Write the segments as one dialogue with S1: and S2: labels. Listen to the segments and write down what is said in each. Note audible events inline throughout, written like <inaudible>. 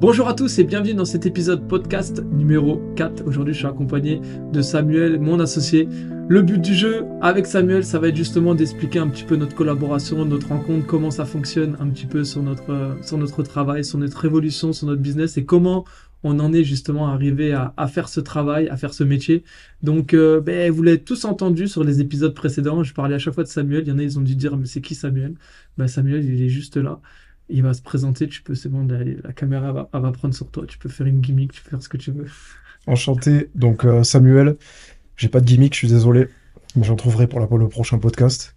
S1: Bonjour à tous et bienvenue dans cet épisode podcast numéro 4. Aujourd'hui, je suis accompagné de Samuel, mon associé. Le but du jeu avec Samuel, ça va être justement d'expliquer un petit peu notre collaboration, notre rencontre, comment ça fonctionne un petit peu sur notre, sur notre travail, sur notre évolution, sur notre business et comment on en est justement arrivé à, faire ce travail, à faire ce métier. Donc, euh, ben, vous l'avez tous entendu sur les épisodes précédents. Je parlais à chaque fois de Samuel. Il y en a, ils ont dû dire, mais c'est qui Samuel? Ben, Samuel, il est juste là il va se présenter, tu peux, c'est bon, la, caméra va, va, prendre sur toi, tu peux faire une gimmick, tu peux faire ce que tu veux.
S2: Enchanté, donc euh, Samuel, j'ai pas de gimmick, je suis désolé, mais j'en trouverai pour, la, le prochain podcast.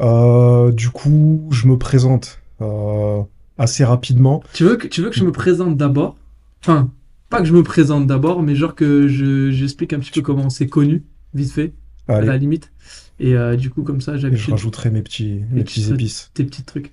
S2: Euh, du coup, je me présente euh, assez rapidement.
S1: Tu veux, que, tu veux que je me présente d'abord? Enfin, pas que je me présente d'abord, mais genre que je, j'explique un petit peu comment c'est connu, vite fait, à la limite. Et du coup, comme ça,
S2: j'avais. Je rajouterai mes petits, mes petits épices.
S1: Tes petits trucs.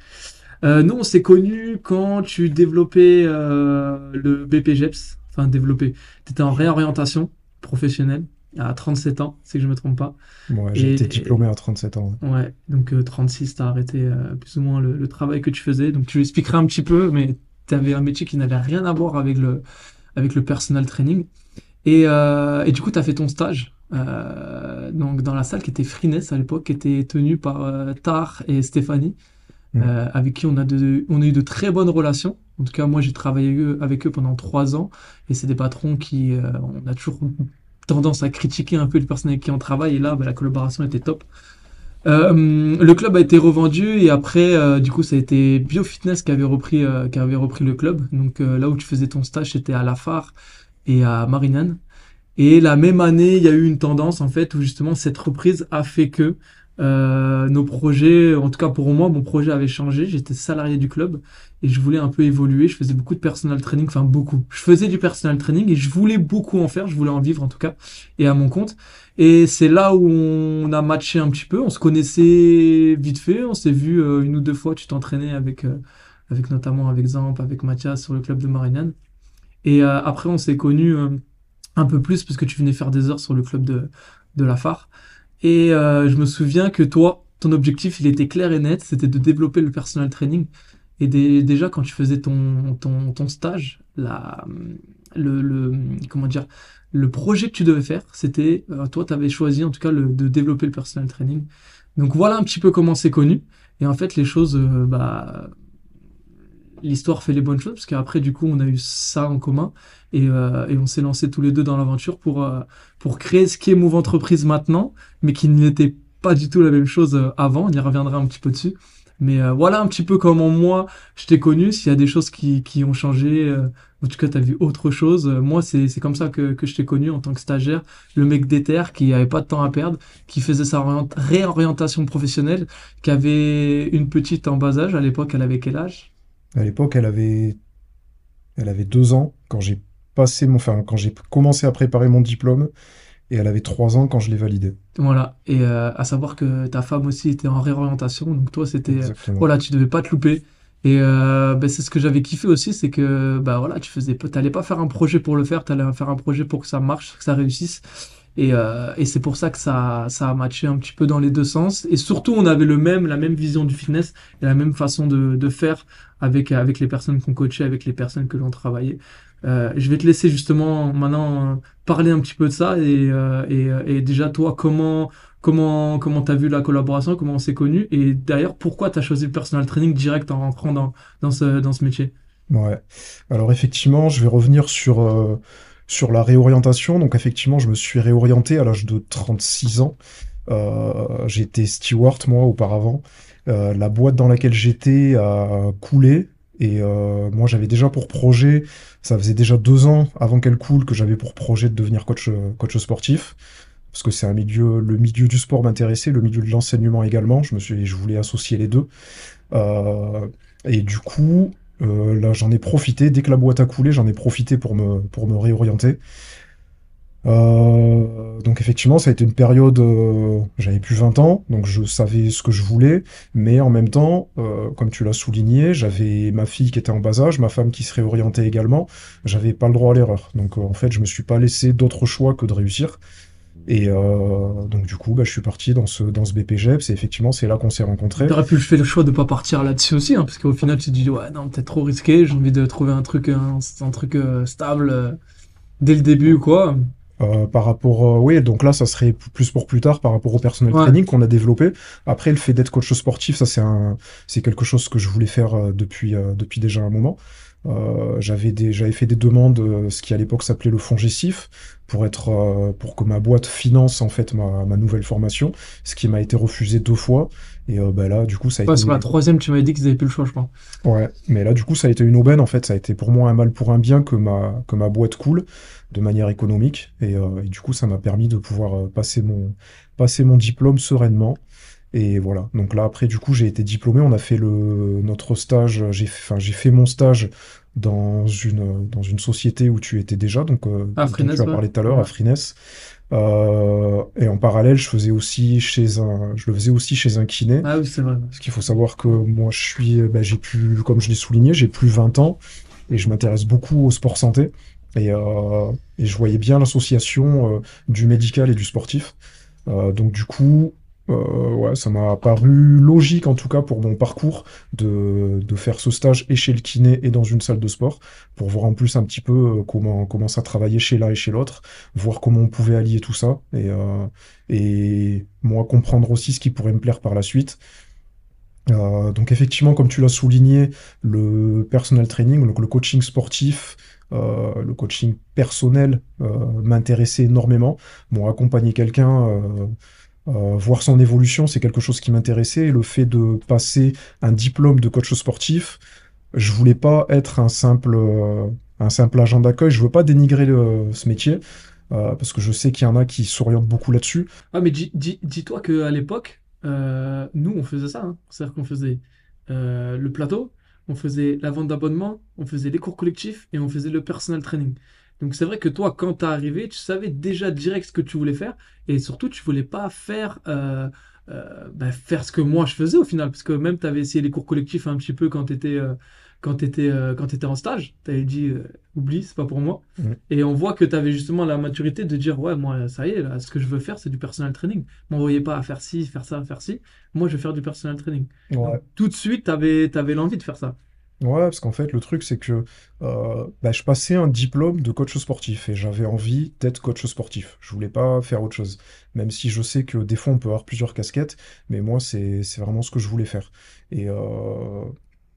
S1: Euh, nous, on s'est connus quand tu développais euh, le BPGEPS. Enfin, développé. Tu étais en réorientation professionnelle à 37 ans, que je me trompe pas.
S2: Ouais, j'ai été diplômé à 37 ans.
S1: Ouais, donc 36, tu as arrêté euh, plus ou moins le, travail que tu faisais. Donc tu expliqueras un petit peu, mais tu avais un métier qui n'avait rien à voir avec le, avec le personal training. Et, et du coup, tu as fait ton stage donc dans la salle qui était Freeness à l'époque, qui était tenue par Tar et Stéphanie. Mm. Euh, avec qui on a, de, on a eu de très bonnes relations. En tout cas, moi, j'ai travaillé avec eux pendant trois ans, et c'est des patrons qui, euh, on a toujours tendance à critiquer un peu les personnes avec qui on travaille, et là, bah, la collaboration était top. Euh, le club a été revendu et après, du coup, ça a été BioFitness qui avait repris, qui avait repris le club. Donc là où tu faisais ton stage, c'était à La et à Marignane. Et la même année, il y a eu une tendance en fait où justement cette reprise a fait que euh, nos projets, en tout cas pour moi, mon projet avait changé. J'étais salarié du club et je voulais un peu évoluer. Je faisais beaucoup de personal training, enfin beaucoup. Je faisais du personal training et je voulais beaucoup en faire. Je voulais en vivre en tout cas et à mon compte. Et c'est là où on a matché un petit peu. On se connaissait vite fait. On s'est vu euh, une ou deux fois. Tu t'entraînais avec, euh, avec notamment avec Zamp, avec Mathias sur le club de Marignane. Et après, on s'est connus un peu plus parce que tu venais faire des heures sur le club de, de la phare. Et euh, je me souviens que toi, ton objectif, il était clair et net, c'était de développer le personal training. Et déjà, quand tu faisais ton, ton, ton stage, la, le, le, comment dire, le projet que tu devais faire, c'était, euh, toi, tu avais choisi en tout cas de développer le personal training. Donc voilà un petit peu comment c'est connu. Et en fait, les choses, euh, bah, l'histoire fait les bonnes choses, parce qu'après, du coup, on a eu ça en commun. Et, euh, et on s'est lancé tous les deux dans l'aventure pour, euh, pour créer ce qui est Move Entreprise maintenant, mais qui n'était pas du tout la même chose euh, avant. On y reviendra un petit peu dessus. Mais voilà un petit peu comment moi je t'ai connu. S'il y a des choses qui, qui ont changé, en tout cas tu as vu autre chose. moi c'est comme ça que, que je t'ai connu en tant que stagiaire, le mec d'éther qui avait pas de temps à perdre, qui faisait sa réorientation professionnelle, qui avait une petite en bas âge. À l'époque elle avait quel âge?
S2: À l'époque elle avait elle avait deux ans quand j'ai passé mon, enfin, quand j'ai commencé à préparer mon diplôme, et elle avait trois ans quand je l'ai validé.
S1: Voilà, et euh, à savoir que ta femme aussi était en réorientation, donc toi c'était, voilà, tu devais pas te louper. Et euh, ben, c'est ce que j'avais kiffé aussi, c'est que bah voilà, tu faisais, t'allais pas faire un projet pour le faire, tu allais faire un projet pour que ça marche, que ça réussisse. Et, euh, et c'est pour ça que ça, ça a matché un petit peu dans les deux sens. Et surtout, on avait le même, la même vision du fitness et la même façon de, de faire avec, avec les personnes qu'on coachait, avec les personnes que l'on travaillait. Euh, je vais te laisser justement maintenant euh, parler un petit peu de ça et, euh, et, déjà toi comment comment comment t'as vu la collaboration, comment on s'est connu et d'ailleurs pourquoi t'as choisi le personal training direct en rentrant dans, dans ce dans ce métier?
S2: Ouais. Alors effectivement, je vais revenir sur sur la réorientation. Donc effectivement, je me suis réorienté à l'âge de 36 ans. J'étais steward moi auparavant. La boîte dans laquelle j'étais a coulé. Et euh, moi, j'avais déjà pour projet, ça faisait déjà deux ans avant qu'elle coule que j'avais pour projet de devenir coach, coach sportif. Parce que c'est un milieu, le milieu du sport m'intéressait, le milieu de l'enseignement également. Je me suis, je voulais associer les deux. Euh, et du coup, euh, là, j'en ai profité. Dès que la boîte a coulé, j'en ai profité pour me, pour me réorienter. Euh, donc effectivement, ça a été une période, euh, j'avais plus 20 ans, donc je savais ce que je voulais, mais en même temps, euh, comme tu l'as souligné, j'avais ma fille qui était en bas âge, ma femme qui se réorientait également, j'avais pas le droit à l'erreur. Donc en fait, je me suis pas laissé d'autre choix que de réussir. Et donc du coup, bah, je suis parti dans ce, dans ce BPGEPS effectivement, c'est là qu'on s'est rencontrés.
S1: T'aurais pu faire le choix de pas partir là-dessus aussi, hein, parce qu'au final, tu te dis, ouais, non, peut-être trop risqué, j'ai envie de trouver un truc, un, un truc stable dès le début ou quoi.
S2: Euh, par rapport, euh, oui, donc là, ça serait plus pour plus tard par rapport au personnel
S1: Ouais,
S2: training qu'on a développé. Après, le fait d'être coach sportif, ça, c'est un, c'est quelque chose que je voulais faire euh, depuis, euh, depuis déjà un moment. Euh, j'avais des, j'avais fait des demandes, euh, ce qui à l'époque s'appelait le fonds Gessif, pour être, euh, pour que ma boîte finance en fait ma, ma nouvelle formation, ce qui m'a été refusé deux fois. Et euh, bah là, du coup, ça a
S1: Ouais, sur la troisième, tu m'avais dit qu'ils avaient plus le choix, je crois.
S2: Ouais, mais là, du coup, ça a été une aubaine, en fait. Ça a été pour moi un mal pour un bien que ma, que ma boîte coule de manière économique. Et, euh, et du coup, ça m'a permis de pouvoir euh, passer mon, passer mon diplôme sereinement. Et voilà. Donc là, après, du coup, j'ai été diplômé. On a fait le, notre stage. J'ai, fait- enfin, j'ai fait mon stage dans une, dans une société où tu étais déjà, donc, euh,
S1: Ah,
S2: dont tu as parlé tout à l'heure, à. Freenes. Euh, et en parallèle, je faisais aussi chez un, je le faisais aussi chez un kiné.
S1: Ah oui, c'est vrai.
S2: Parce qu'il faut savoir que moi, je suis, euh, bah, j'ai plus, comme je l'ai souligné, j'ai plus 20 ans et je m'intéresse beaucoup au sport santé. Et, euh, et je voyais bien l'association euh, du médical et du sportif. Euh, donc du coup, ça m'a paru logique en tout cas pour mon parcours de, faire ce stage et chez le kiné et dans une salle de sport pour voir en plus un petit peu comment, comment ça travaillait chez l'un et chez l'autre, voir comment on pouvait allier tout ça et, moi comprendre aussi ce qui pourrait me plaire par la suite. Donc effectivement, comme tu l'as souligné, le personal training, donc le coaching sportif, euh, le coaching personnel euh, m'intéressait énormément. Bon, accompagner quelqu'un, euh, voir son évolution, c'est quelque chose qui m'intéressait. Et le fait de passer un diplôme de coach sportif, je voulais pas être un simple, un simple agent d'accueil. Je veux pas dénigrer le- ce métier, parce que je sais qu'il y en a qui s'orientent beaucoup là-dessus.
S1: Ah, mais dis, dis, dis-toi qu'à l'époque, nous, on faisait ça. hein. C'est-à-dire qu'on faisait le plateau, on faisait la vente d'abonnements, on faisait les cours collectifs et on faisait le personal training. Donc c'est vrai que toi, quand t'es arrivé, tu savais déjà direct ce que tu voulais faire et surtout, tu voulais pas faire, euh, euh, bah, faire ce que moi je faisais au final. Parce que même tu avais essayé les cours collectifs un petit peu quand tu étais, quand t'étais, euh, quand t'étais en stage. Tu avais dit, euh, oublie, c'est pas pour moi. Et on voit que tu avais justement la maturité de dire, ouais, moi, ça y est, là, ce que je veux faire, c'est du personal training. M'envoyez pas à faire ci, faire ça, faire ci. Moi, je vais faire du personal training. Donc, tout de suite, tu avais, l'envie de faire ça.
S2: Ouais, parce qu'en fait, le truc, c'est que euh, bah, je passais un diplôme de coach sportif et j'avais envie d'être coach sportif. Je voulais pas faire autre chose. Même si je sais que des fois, on peut avoir plusieurs casquettes, mais moi, c'est, c'est vraiment ce que je voulais faire. Et euh,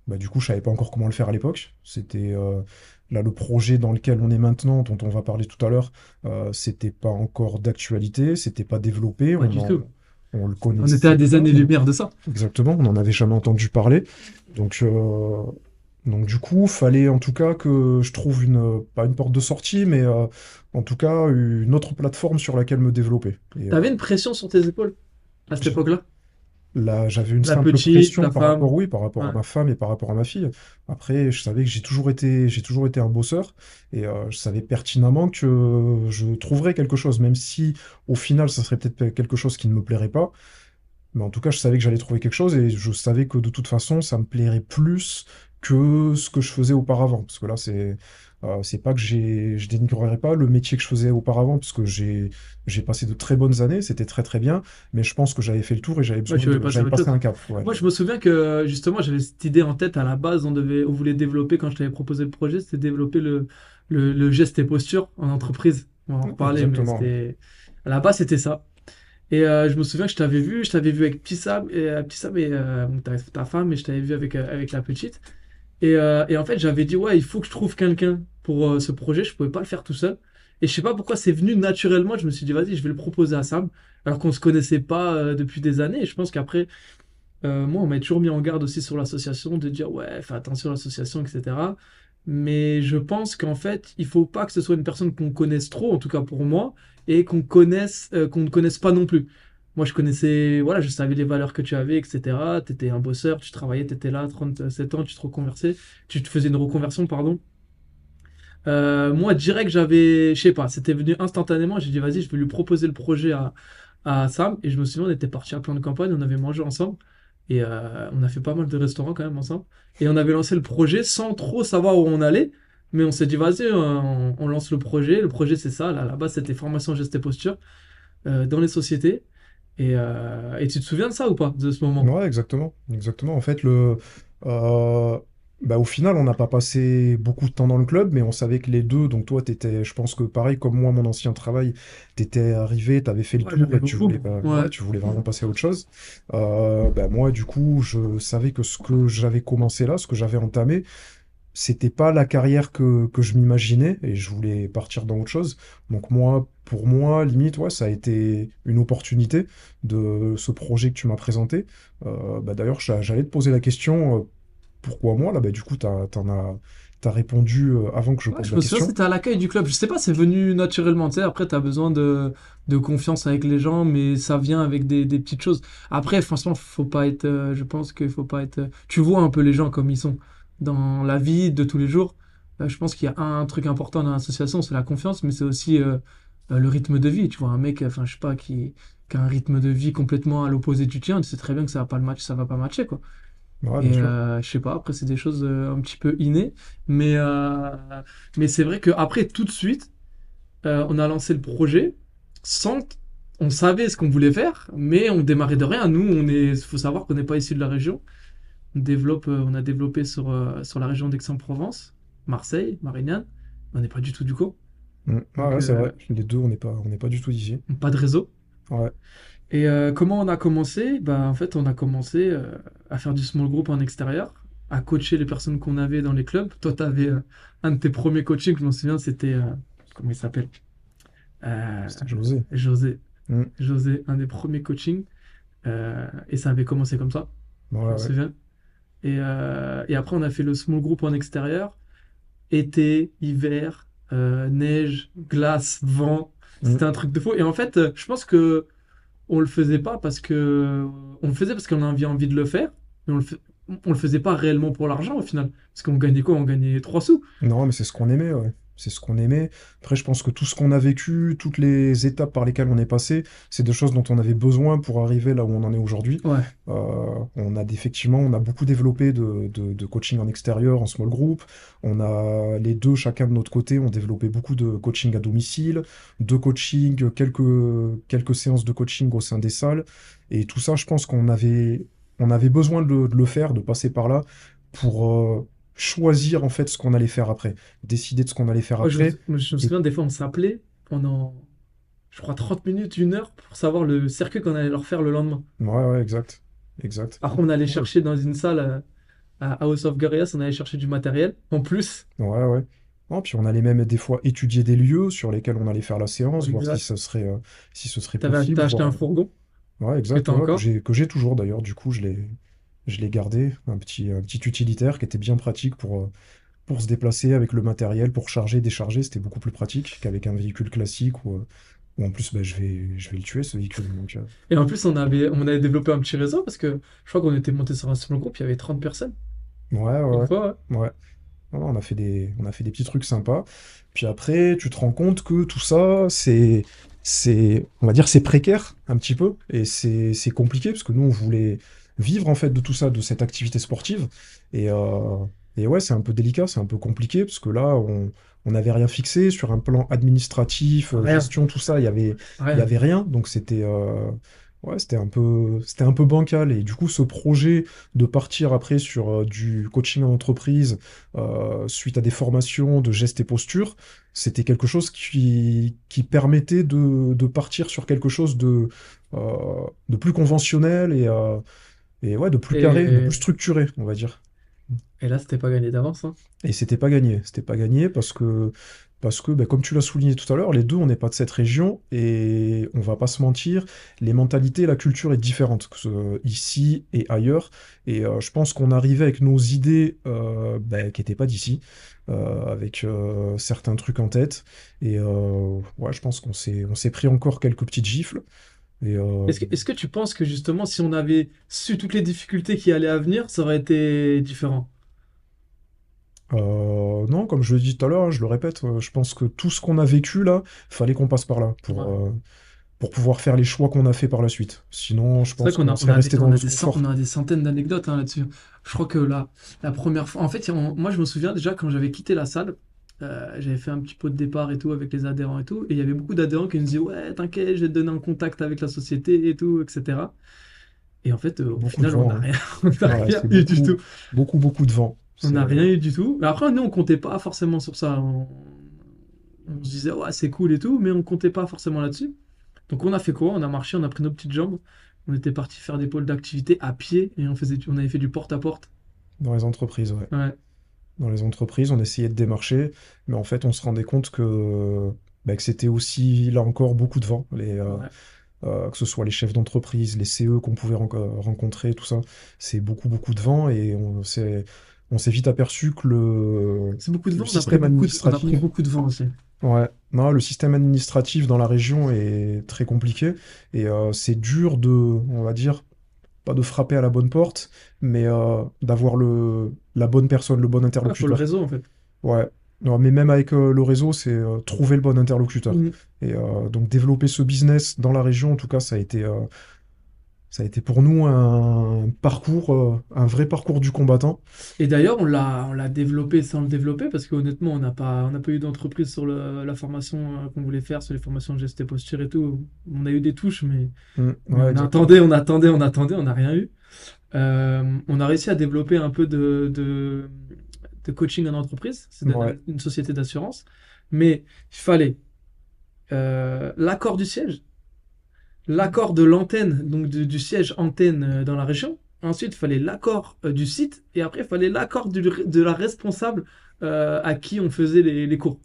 S2: bah, du coup, je savais pas encore comment le faire à l'époque. C'était euh, là le projet dans lequel on est maintenant, dont on va parler tout à l'heure, euh, c'était pas encore d'actualité, c'était pas développé,
S1: Pas
S2: on
S1: du
S2: en-
S1: tout.
S2: on le
S1: On était à
S2: connaissait
S1: des années-lumière de ça.
S2: Exactement, on n'en avait jamais entendu parler. Donc, euh, donc du coup, fallait en tout cas que je trouve une, pas une porte de sortie, mais euh, en tout cas une autre plateforme sur laquelle me développer. Et
S1: Tu
S2: euh,
S1: avais une pression sur tes épaules à cette époque-là?
S2: Là, j'avais une
S1: La
S2: simple
S1: petite, la
S2: par
S1: femme.
S2: rapport, oui, par rapport à ma femme et par rapport à ma fille. Après, je savais que j'ai toujours été, j'ai toujours été un bosseur et euh, je savais pertinemment que je trouverais quelque chose, même si au final, ça serait peut-être quelque chose qui ne me plairait pas. Mais en tout cas, je savais que j'allais trouver quelque chose et je savais que de toute façon, ça me plairait plus que ce que je faisais auparavant. Parce que là, c'est euh, c'est pas que j'ai, je dénigrerais pas le métier que je faisais auparavant, parce que j'ai j'ai passé de très bonnes années, c'était très très bien, mais je pense que j'avais fait le tour et j'avais
S1: Ouais,
S2: besoin
S1: tu avais
S2: de,
S1: passé chose.
S2: un cap. Ouais.
S1: Moi, je me souviens que justement, j'avais cette idée en tête à la base. On devait, on voulait développer, quand je t'avais proposé le projet, c'était développer le, le, le geste et posture en entreprise. On va en reparler, mais. À la base, c'était ça. Et euh, je me souviens que je t'avais vu, je t'avais vu avec Petit Sam et, euh, Petit Sam et euh, ta, ta femme, et je t'avais vu avec, avec la petite. Et, euh, et en fait, j'avais dit, ouais, il faut que je trouve quelqu'un pour euh, ce projet. Je pouvais pas le faire tout seul. Et je sais pas pourquoi c'est venu naturellement. Je me suis dit, vas-y, je vais le proposer à Sam. Alors qu'on se connaissait pas euh, depuis des années. Et je pense qu'après, moi, on m'a toujours mis en garde aussi sur l'association, de dire, ouais, fais attention à l'association, etc. Mais je pense qu'en fait, il faut pas que ce soit une personne qu'on connaisse trop, en tout cas pour moi, et qu'on connaisse, qu'on ne connaisse pas non plus. Moi, je connaissais, voilà, je savais les valeurs que tu avais, etc. Tu étais un bosseur, tu travaillais, tu étais là, 37 ans, tu te reconversais, tu te faisais une reconversion, pardon. Euh, moi, direct, j'avais, je sais pas, c'était venu instantanément. J'ai dit, vas-y, je vais lui proposer le projet à, à Sam. Et je me souviens, on était parti à plan de campagne, on avait mangé ensemble. Et euh, on a fait pas mal de restaurants quand même ensemble. Et on avait lancé le projet sans trop savoir où on allait. Mais on s'est dit, vas-y, on, on lance le projet. Le projet, c'est ça. Là, là-bas, c'était formation, geste et posture. euh, dans les sociétés. Et, euh, et tu te souviens de ça ou pas, de ce moment?
S2: Ouais, exactement. Exactement. En fait, le, euh, bah, au final, on n'a pas passé beaucoup de temps dans le club, mais on savait que les deux, donc toi, t'étais, je pense que pareil comme moi, mon ancien travail, t'étais arrivé, t'avais fait le
S1: Ouais,
S2: tour et tu voulais, pas- ouais,
S1: Ouais.
S2: tu voulais vraiment passer à autre chose. Euh, bah, moi, du coup, je savais que ce que j'avais commencé là, ce que j'avais entamé, c'était pas la carrière que, que je m'imaginais et je voulais partir dans autre chose. Donc moi, pour moi, limite, ouais, ça a été une opportunité de ce projet que tu m'as présenté. Euh, bah, d'ailleurs, j'a- j'allais te poser la question, euh, pourquoi moi? Là, bah, du coup, t'en as, t'as répondu euh, avant que je
S1: Ouais,
S2: pose
S1: je
S2: la question.
S1: c'était à l'accueil du club. Je sais pas, c'est venu naturellement. Tu sais, après, tu as besoin de, de confiance avec les gens, mais ça vient avec des, des petites choses. Après, franchement, faut pas être. euh, je pense qu'il faut pas être. tu vois un peu les gens comme ils sont dans la vie de tous les jours. Euh, je pense qu'il y a un truc important dans l'association, c'est la confiance, mais c'est aussi euh, euh, le rythme de vie. Tu vois, un mec, enfin, je sais pas, qui, qui a un rythme de vie complètement à l'opposé du tien, tu sais très bien que ça va pas le match, ça va pas matcher, quoi.
S2: Ouais,
S1: Et euh, je sais pas, après c'est des choses euh, un petit peu innées, mais, mais c'est vrai qu'après tout de suite, on a lancé le projet sans... On savait ce qu'on voulait faire, mais on démarrait de rien. Nous, on est, faut savoir qu'on n'est pas issu de la région. On développe, euh, on a développé sur, euh, sur la région d'Aix-en-Provence, Marseille, Marignane. On n'est pas du tout du coup.
S2: Mm. Ah ouais, c'est
S1: euh,
S2: vrai. Les deux, on n'est pas, on pas du tout d'ici.
S1: pas de réseau.
S2: Ouais.
S1: Et euh, comment on a commencé? Bah, en fait, on a commencé euh, à faire du small group en extérieur, à coacher les personnes qu'on avait dans les clubs. Toi, tu avais un de tes premiers coachings, je m'en souviens, c'était. comment il s'appelle?
S2: C'était José.
S1: José.
S2: Mm.
S1: José, un des premiers coachings. et ça avait commencé comme ça,
S2: Ouais,
S1: je m'en
S2: ouais.
S1: souviens. Et, euh, et après, on a fait le small group en extérieur. Été, hiver, euh, neige, glace, vent. C'était un truc de fou. Et en fait, euh, je pense que on le faisait pas parce que on le faisait parce qu'on avait envie de le faire, mais on le, on le faisait pas réellement pour l'argent au final. Parce qu'on gagnait quoi? On gagnait 3 sous.
S2: Non, mais c'est ce qu'on aimait, ouais. C'est ce qu'on aimait. Après, je pense que tout ce qu'on a vécu, toutes les étapes par lesquelles on est passé, c'est des choses dont on avait besoin pour arriver là où on en est aujourd'hui.
S1: Ouais.
S2: Euh, on a effectivement, on a beaucoup développé de, de- de coaching en extérieur, en small group. On a les deux, chacun de notre côté, ont développé beaucoup de coaching à domicile, de coaching, quelques, quelques séances de coaching au sein des salles. Et tout ça, je pense qu'on avait, on avait besoin de le, de le faire, de passer par là pour euh, choisir en fait ce qu'on allait faire après, décider de ce qu'on allait faire
S1: Moi, je, me
S2: après.
S1: je me
S2: Et
S1: souviens, des fois, on s'appelait pendant, je crois, 30 minutes, une heure pour savoir le circuit qu'on allait leur faire le lendemain.
S2: ouais, ouais, exact, exact.
S1: Après, on allait chercher dans une salle euh, à House of Gorias, on allait chercher du matériel en plus.
S2: ouais. ouais. Non, puis on allait même des fois étudier des lieux sur lesquels on allait faire la séance, voir si ce serait, euh, si ce serait possible,
S1: t'as acheté
S2: voir.
S1: un fourgon
S2: Ouais, exact, ouais, que j'ai toujours d'ailleurs. Du coup, je l'ai je l'ai gardé, un petit un petit utilitaire qui était bien pratique pour euh, pour se déplacer avec le matériel, pour charger, décharger, c'était beaucoup plus pratique qu'avec un véhicule classique où, euh, où en plus bah, je vais je vais le tuer ce véhicule. Donc euh,
S1: Et en plus, on avait, on avait développé un petit réseau parce que je crois qu'on était monté sur un small group, il y avait 30 personnes.
S2: ouais, ouais, ouais.
S1: fois, ouais.
S2: on a fait des on a fait des petits trucs sympas. Puis après, tu te rends compte que tout ça, c'est c'est on va dire c'est précaire un petit peu et c'est compliqué parce que nous on voulait vivre en fait de tout ça, de cette activité sportive. Et euh, et ouais, c'est un peu délicat, c'est un peu compliqué parce que là on on n'avait rien fixé sur un plan administratif, euh,
S1: Rien,
S2: gestion, tout ça, il y avait il y
S1: rien.
S2: avait rien. Donc c'était euh, ouais, c'était un peu c'était un peu bancal. Et du coup ce projet de partir après sur euh, du coaching en entreprise euh, suite à des formations de gestes et postures, c'était quelque chose qui, qui permettait de, de partir sur quelque chose de, euh, de plus conventionnel et, et ouais, de plus carré, de plus structuré, on va dire.
S1: et là, c'était pas gagné d'avance, hein.
S2: Et c'était pas gagné. C'était pas gagné parce que, parce que bah, comme tu l'as souligné tout à l'heure, les deux, on n'est pas de cette région et on va pas se mentir, les mentalités, la culture est différente que ici et ailleurs. Et euh, je pense qu'on arrivait avec nos idées euh, bah, qui n'étaient pas d'ici, euh, avec certains trucs en tête. Et ouais, je pense qu'on s'est, on s'est pris encore quelques petites gifles. Euh,
S1: Est-ce que, tu penses que justement, si on avait su toutes les difficultés qui allaient à venir, ça aurait été différent?
S2: Euh, non, comme je le dis tout à l'heure, hein, je le répète, euh, je pense que tout ce qu'on a vécu là, fallait qu'on passe par là pour,
S1: Ouais.
S2: euh, pour pouvoir faire les choix qu'on a fait par la suite. Sinon, je pense
S1: qu'on a,
S2: serait
S1: des,
S2: resté dans
S1: on a centaines d'anecdotes hein, là-dessus. Je crois que la, la première fois, en fait, on- moi je me souviens déjà quand j'avais quitté la salle, euh, j'avais fait un petit pot de départ et tout avec les adhérents et tout. Et il y avait beaucoup d'adhérents qui nous disaient, ouais, t'inquiète, je vais te donner un contact avec la société et tout, etc. Et en fait, euh, au final, on n'a
S2: hein.
S1: rien, <laughs> on
S2: Ouais,
S1: rien
S2: c'est
S1: eu du tout.
S2: beaucoup, beaucoup de vent.
S1: On n'a rien eu du tout. Mais après, nous, on comptait pas forcément sur ça. On, on se disait, ouais, c'est cool et tout, mais on comptait pas forcément là-dessus. Donc, on a fait quoi? On a marché, on a pris nos petites jambes. On était parti faire des pôles d'activité à pied et on faisait, on avait fait du porte-à-porte.
S2: dans les entreprises, ouais.
S1: Ouais,
S2: Dans les entreprises, on essayait de démarcher, mais en fait, on se rendait compte que, bah, que c'était aussi, là encore, beaucoup de vent. Les, euh,
S1: ouais.
S2: euh, que ce soit les chefs d'entreprise, les CE qu'on pouvait ren- rencontrer, tout ça, c'est beaucoup, beaucoup de vent et on s'est, vite aperçu que le,
S1: C'est beaucoup de
S2: le
S1: vent. On a pris
S2: système
S1: beaucoup de, on a pris
S2: administratif,
S1: beaucoup de vent aussi.
S2: ouais, non, le système administratif dans la région est très compliqué et euh, c'est dur de, on va dire, pas de frapper à la bonne porte, mais euh, d'avoir le, la bonne personne, le bon
S1: Ouais, faut le
S2: interlocuteur.
S1: réseau, en fait.
S2: Ouais. Non, mais même avec euh, le réseau, c'est euh, trouver le bon interlocuteur.
S1: Mm.
S2: Et donc développer ce business dans la région, en tout cas, ça a été, ça a été pour nous un parcours, euh, un vrai parcours du combattant.
S1: Et d'ailleurs, on l'a, on l'a développé sans le développer parce qu'honnêtement, on n'a pas, on n'a pas eu d'entreprise sur le- la formation euh, qu'on voulait faire, sur les formations de gestes et posture et tout. On a eu des touches, mais,
S2: Mm,
S1: mais
S2: ouais,
S1: on attendait, on attendait, on attendait, on n'a rien eu. Euh, on a réussi à développer un peu de, de, de coaching en entreprise. C'est
S2: Ouais,
S1: une société d'assurance. Mais il fallait euh, l'accord du siège, l'accord de l'antenne, donc du, siège antenne euh, dans la région. Ensuite, il fallait l'accord euh, du site. Et après, il fallait l'accord de la responsable euh, à qui on faisait les, cours.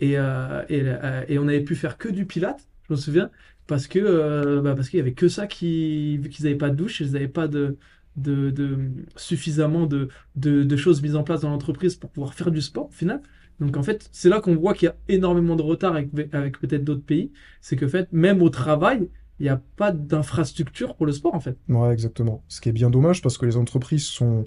S1: Et, et, on avait pu faire que du pilate, je me souviens, parce que bah, parce qu'il y avait que ça qui, qu'ils n'avaient pas de douche, ils n'avaient pas de, de, suffisamment de, de choses mises en place dans l'entreprise pour pouvoir faire du sport au final. Donc en fait, c'est là qu'on voit qu'il y a énormément de retard avec, avec peut-être d'autres pays. C'est que en fait, même au travail, il n'y a pas d'infrastructure pour le sport en fait.
S2: ouais, exactement. Ce qui est bien dommage parce que les entreprises sont,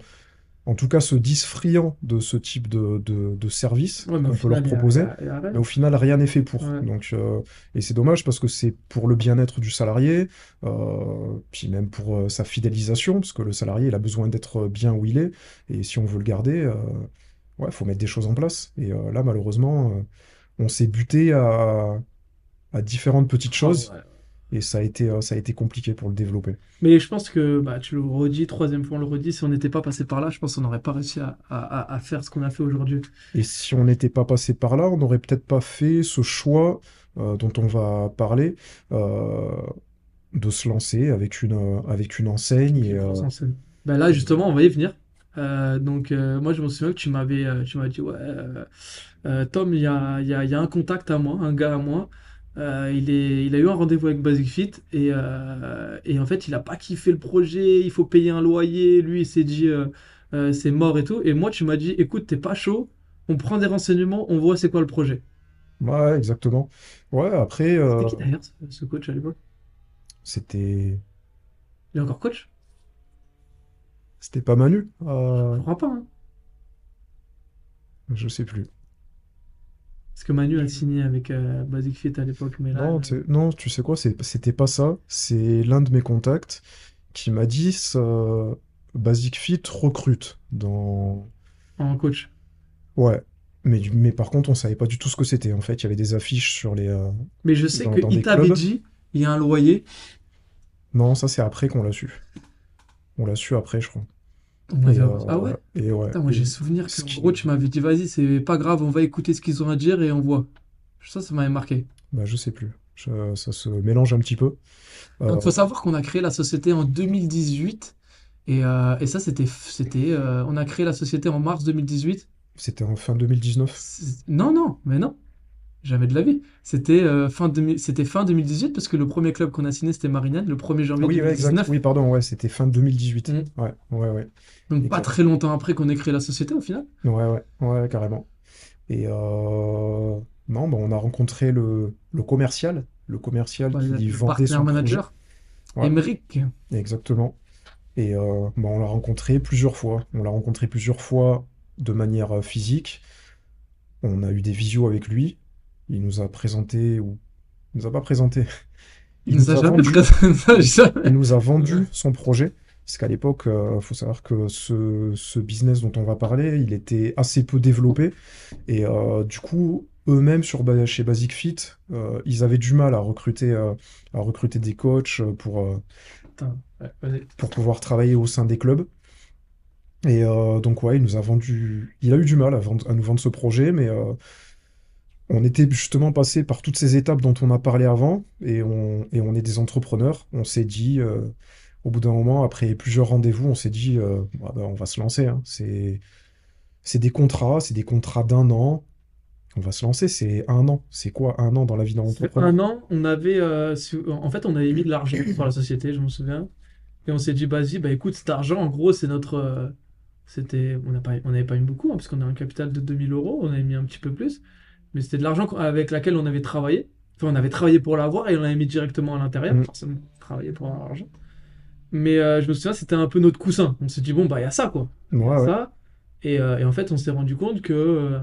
S2: en tout cas, se disent friands de ce type de, de, de service
S1: Ouais,
S2: qu'on peut leur
S1: a,
S2: proposer.
S1: a-.
S2: Mais au final, rien n'est fait pour.
S1: Ouais.
S2: Donc, euh, et c'est dommage parce que c'est pour le bien-être du salarié, euh, puis même pour euh, sa fidélisation, parce que le salarié, il a besoin d'être bien où il est. Et si on veut le garder, ouais, faut mettre des choses en place. Et euh, là, malheureusement, euh, on s'est buté à, à différentes petites
S1: Ah
S2: choses
S1: ouais.
S2: et ça a été, euh, ça a été compliqué pour le développer.
S1: Mais je pense que bah, tu le redis, troisième fois on le redit, si on n'était pas passé par là, je pense qu'on n'aurait pas réussi à, à, à- à faire ce qu'on a fait aujourd'hui.
S2: Et si on n'était pas passé par là, on n'aurait peut-être pas fait ce choix euh, dont on va parler, euh, de se lancer avec une, euh, avec une enseigne. Et, euh.
S1: Bah là, justement, on va y venir. Euh, donc, euh, moi, je me souviens que tu m'avais, euh, tu m'as dit, ouais, Tom, il y a, il y a, il y a un contact à moi, un gars à moi. Euh, il est, il a eu un rendez-vous avec Basic Fit et, euh, et en fait, il a pas kiffé le projet. Il faut payer un loyer. Lui, il s'est dit, euh, euh, c'est mort et tout. Et moi, tu m'as dit, écoute, t'es pas chaud. On prend des renseignements, on voit c'est quoi le projet.
S2: ouais, exactement. Ouais, après,
S1: C'était
S2: euh,
S1: qui d'ailleurs, ce, ce coach à l'époque?
S2: c'était,
S1: Il est encore coach?
S2: C'était pas Manu? Euh,
S1: Je crois pas, hein.
S2: je sais plus.
S1: Parce que Manu a signé avec euh, Basic Fit à l'époque, mais là,
S2: Non,
S1: euh,
S2: tu sais- non, tu sais quoi, c'était pas ça. C'est l'un de mes contacts qui m'a dit ça, Basic Fit recrute dans.
S1: en coach.
S2: Ouais. Mais, mais par contre, on savait pas du tout ce que c'était. En fait, il y avait des affiches sur les. euh,
S1: Mais je sais qu'il t'avait dit, il y a un loyer.
S2: Non, ça c'est après qu'on l'a su. On l'a su après, je crois.
S1: On
S2: Et, euh,
S1: Ah ouais?
S2: et ouais.
S1: Putain, moi j'ai souvenir que en gros tu m'avais dit vas-y c'est pas grave on va écouter ce qu'ils ont à dire et on voit. Ça ça m'avait marqué.
S2: Bah, je sais plus. Je- ça se mélange un petit peu. Euh,
S1: Donc faut savoir qu'on a créé la société en 2018 et, euh, et ça c'était c'était euh, on a créé la société en mars 2018.
S2: c'était en fin 2019.
S1: C'est- Non non mais non jamais de la vie. C'était euh, fin 2000 c'était fin 2018 parce que le premier club qu'on a signé c'était Marignane le 1er
S2: Ah
S1: janvier
S2: oui, ouais, exact.
S1: 2019.
S2: Oui, pardon, ouais, c'était fin 2018.
S1: Mm.
S2: Ouais, ouais, ouais.
S1: Donc
S2: Et
S1: pas très longtemps après qu'on ait créé la société au final.
S2: Ouais, ouais, ouais, carrément. Et euh, non, bah, on a rencontré le, le commercial, le commercial
S1: Ouais,
S2: qui
S1: le
S2: vendait son projet.
S1: manager
S2: Ouais.
S1: Émeric.
S2: Exactement. Et euh, bah, on l'a rencontré plusieurs fois. On l'a rencontré plusieurs fois de manière euh, physique. On a eu des visios avec lui. Il nous a présenté, ou il nous a pas présenté. <laughs>
S1: Il
S2: Il
S1: nous
S2: nous
S1: a
S2: a
S1: jamais
S2: vendu,
S1: présenté. <laughs>
S2: il nous a vendu son projet. Parce qu'à l'époque, il faut savoir que ce, ce business dont on va parler, il était assez peu développé. Et euh, du coup, eux-mêmes sur, chez Basic Fit, euh, ils avaient du mal à recruter, euh, à recruter des coachs pour, euh, pour pouvoir travailler au sein des clubs. Et euh, donc, ouais, il nous a vendu, il a eu du mal à, vendre- à nous vendre ce projet, mais euh, on était justement passé par toutes ces étapes dont on a parlé avant, et on, et on est des entrepreneurs. On s'est dit, euh, au bout d'un moment, après plusieurs rendez-vous, on s'est dit, euh, Ah ben, on va se lancer, hein. C'est, c'est des contrats, c'est des contrats d'un an. On va se lancer, c'est un an. C'est quoi un an dans la vie d'un entrepreneur?
S1: un an, on avait, euh, en fait, on avait mis de l'argent sur la société, je m'en souviens. Et on s'est dit, vas-y, bah écoute, cet argent, en gros, c'est notre. c'était, on n'a pas, on n'avait pas mis beaucoup, hein, parce qu'on a un capital de 2000 euros, on avait mis un petit peu plus. Mais c'était de l'argent avec laquelle on avait travaillé. Enfin, on avait travaillé pour l'avoir et on l'avait mis directement à l'intérieur,
S2: Mm.
S1: forcément, travailler pour avoir l'argent. Mais euh, je me souviens, c'était un peu notre coussin. On s'est dit, bon, bah, il y a ça, quoi. Il y
S2: Ouais,
S1: a
S2: ouais.
S1: ça. Et, euh, et en fait, on s'est rendu compte que, euh,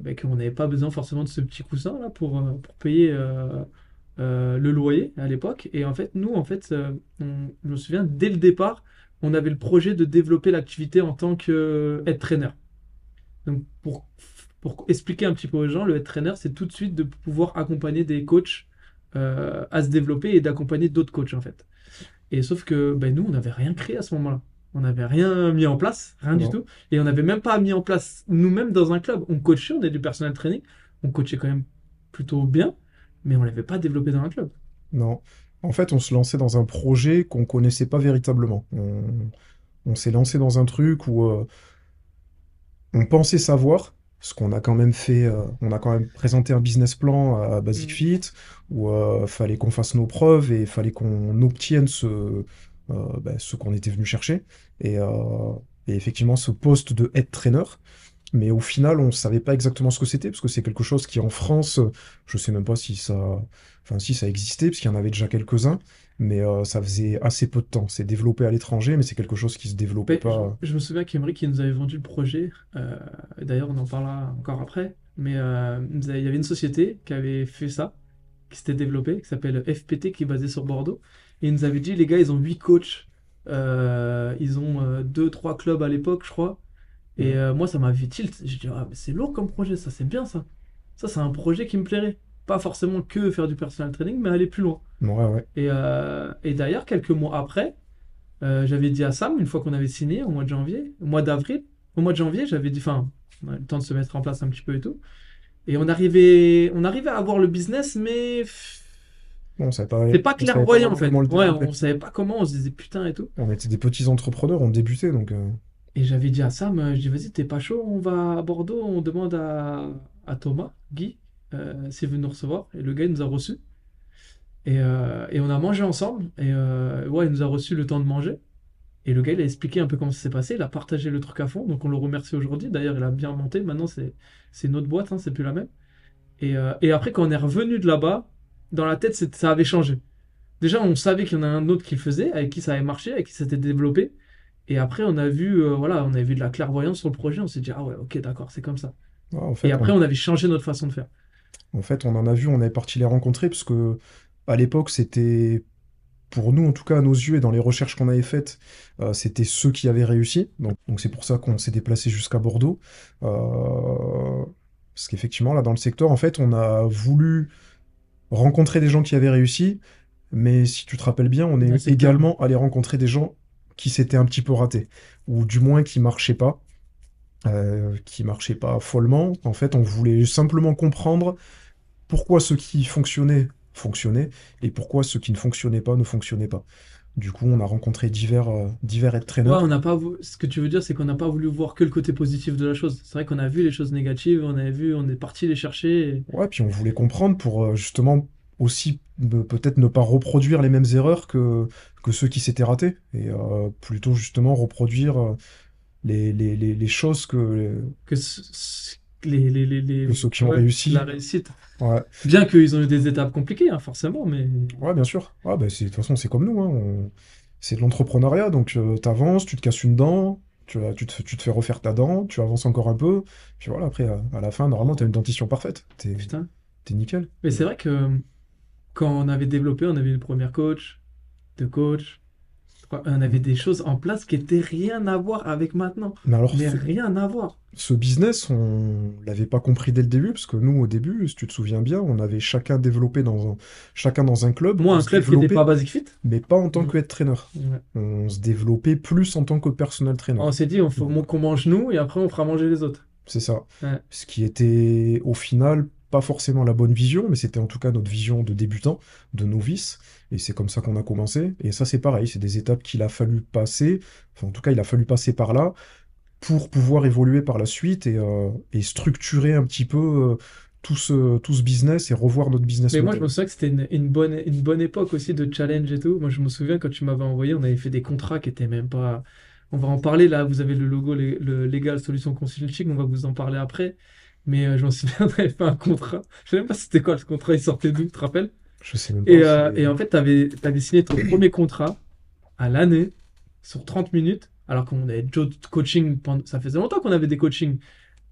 S1: bah, qu'on n'avait pas besoin forcément de ce petit coussin là pour, pour payer le loyer à l'époque. Et en fait, nous, en fait, on- je me souviens, dès le départ, on avait le projet de développer l'activité en tant que head trainer. Donc, pour, pour expliquer un petit peu aux gens, le head trainer, c'est tout de suite de pouvoir accompagner des coachs euh, à se développer et d'accompagner d'autres coachs, en fait. Et sauf que ben, nous, on n'avait rien créé à ce moment-là. On n'avait rien mis en place, rien du tout. Et on n'avait même pas mis en place nous-mêmes dans un club. On coachait, on est du personnel training, on coachait quand même plutôt bien, mais on l'avait pas développé dans un club.
S2: Non. En fait, on se lançait dans un projet qu'on connaissait pas véritablement. On, on s'est lancé dans un truc où euh, on pensait savoir, parce qu'on a quand même fait, euh, on a quand même présenté un business plan à Basic
S1: Mm.
S2: Fit, où euh, fallait qu'on fasse nos preuves et fallait qu'on obtienne ce, euh, ben, ce qu'on était venu chercher. Et, euh, et effectivement, ce poste de head trainer. Mais au final, on savait pas exactement ce que c'était, parce que c'est quelque chose qui en France, je sais même pas si ça, enfin si ça existait, parce qu'il y en avait déjà quelques-uns, mais euh, ça faisait assez peu de temps. C'est développé à l'étranger, mais c'est quelque chose qui se développait
S1: Mais
S2: pas.
S1: je me souviens qu'Emery qui nous avait vendu le projet, euh, d'ailleurs on en parlera encore après, mais euh, il y avait une société qui avait fait ça, qui s'était développée, qui s'appelle FPT, qui est basée sur Bordeaux, et ils nous avait dit, les gars, ils ont 8 coachs, euh, ils ont euh, deux trois clubs à l'époque, je crois, et euh, moi ça m'a fait tilt, j'ai dit, ah, c'est lourd comme projet, ça c'est bien ça, ça c'est un projet qui me plairait, pas forcément que faire du personal training, mais aller plus loin.
S2: Ouais, ouais.
S1: Et, euh, et d'ailleurs, quelques mois après, euh, j'avais dit à Sam, une fois qu'on avait signé au mois de janvier, au mois d'avril, au mois de janvier, j'avais dit, enfin, on a eu le temps de se mettre en place un petit peu et tout. Et on arrivait, on arrivait à avoir le business, mais
S2: On savait pas,
S1: c'est pas clairvoyant en fait. Ouais, on savait pas comment, on se disait putain et tout.
S2: On était des petits entrepreneurs, on débutait, donc euh,
S1: Et j'avais dit à Sam, je dis, vas-y, t'es pas chaud, on va à Bordeaux, on demande à, à Thomas, Guy, euh, s'il veut nous recevoir. Et le gars, il nous a reçus. Et, euh, et on a mangé ensemble. Et euh, ouais, il nous a reçu le temps de manger. Et le gars, il a expliqué un peu comment ça s'est passé. Il a partagé le truc à fond. Donc on le remercie aujourd'hui. D'ailleurs, il a bien monté. Maintenant, c'est c'est une autre boîte, hein, c'est plus la même. Et, euh, et après, quand on est revenu de là-bas, dans la tête, c'est- ça avait changé. Déjà, on savait qu'il y en a un autre qui le faisait, avec qui ça avait marché, avec qui ça s'était développé. Et après, on a vu, euh, voilà, on avait vu de la clairvoyance sur le projet. On s'est dit, ah ouais, ok, d'accord, c'est comme ça.
S2: ouais, en
S1: Et après,
S2: on
S1: avait changé notre façon de faire.
S2: En fait, on en a vu, on est parti les rencontrer, parce que à l'époque, c'était, pour nous en tout cas, à nos yeux et dans les recherches qu'on avait faites, euh, c'était ceux qui avaient réussi. Donc, c'est pour ça qu'on s'est déplacé jusqu'à Bordeaux. Euh, parce qu'effectivement, là, dans le secteur, en fait, on a voulu rencontrer des gens qui avaient réussi, mais si tu te rappelles bien, on est également allé rencontrer des gens qui s'étaient un petit peu ratés, ou du moins qui marchaient pas, euh, qui marchaient pas follement. En fait, on voulait simplement comprendre pourquoi ceux qui fonctionnaient fonctionnaient et pourquoi ceux qui ne fonctionnaient pas ne fonctionnaient pas. Du coup, on a rencontré divers, euh, divers head
S1: Ouais, on n'a pas Ce que tu veux dire, c'est qu'on n'a pas voulu voir que le côté positif de la chose. C'est vrai qu'on a vu les choses négatives, on avait vu, on est parti les chercher. et-
S2: Ouais, puis on voulait comprendre pour euh, justement aussi peut-être ne pas reproduire les mêmes erreurs que, que ceux qui s'étaient ratés et euh, plutôt justement reproduire euh, les, les, les, les choses que,
S1: que ce- ce- les, les, les, les-
S2: que ceux qui ont
S1: ouais,
S2: réussi.
S1: la réussite.
S2: Ouais,
S1: Bien qu'ils ont eu des étapes compliquées, hein, forcément, mais
S2: ouais, bien sûr. Ouais, bah, de toute façon, c'est comme nous. Hein, on- C'est de l'entrepreneuriat, donc tu avances, tu te casses une dent, tu, tu te, tu te fais refaire ta dent, tu avances encore un peu, puis voilà, après, à, à la fin, normalement, tu as une dentition parfaite. T'es,
S1: putain.
S2: t'es nickel.
S1: Mais c'est vrai que quand on avait développé, on avait une première coach, deux coachs, On avait des choses en place qui étaient rien à voir avec maintenant.
S2: Mais alors,
S1: Mais
S2: ce,
S1: rien à voir.
S2: ce business, on l'avait pas compris dès le début, parce que nous, au début, si tu te souviens bien, on avait chacun développé dans un, chacun dans un club,
S1: Moi, un club qui n'était pas Basic Fit,
S2: mais pas en tant que head trainer.
S1: ouais.
S2: On se développait plus en tant que personal trainer.
S1: on s'est dit, on faut qu'on mange nous et après on fera manger les autres.
S2: C'est ça.
S1: Ouais.
S2: Ce qui était au final pas forcément la bonne vision, mais c'était en tout cas notre vision de débutant, de novice. Et c'est comme ça qu'on a commencé. Et ça, c'est pareil, c'est des étapes qu'il a fallu passer. Enfin, en tout cas, il a fallu passer par là pour pouvoir évoluer par la suite et, euh, et structurer un petit peu euh, tout ce, tout ce business et revoir notre business
S1: Mais moi, je me souviens que c'était une, une bonne, une bonne époque aussi de challenge et tout. Moi, je me souviens quand tu m'avais envoyé, on avait fait des contrats qui étaient même pas. On va en parler là, vous avez le logo, le, le Legal Solution Consulting, on va vous en parler après. Mais euh, je me souviens, <laughs> on avait fait un contrat. Je sais même pas c'était quoi le contrat, il sortait d'où, tu te rappelles?
S2: Je sais même
S1: Et,
S2: pas
S1: euh,
S2: si...
S1: et en fait, tu avais, signé ton <clears throat> premier contrat à l'année sur 30 minutes, alors qu'on avait déjà de coaching pendant... Ça faisait longtemps qu'on avait des coachings.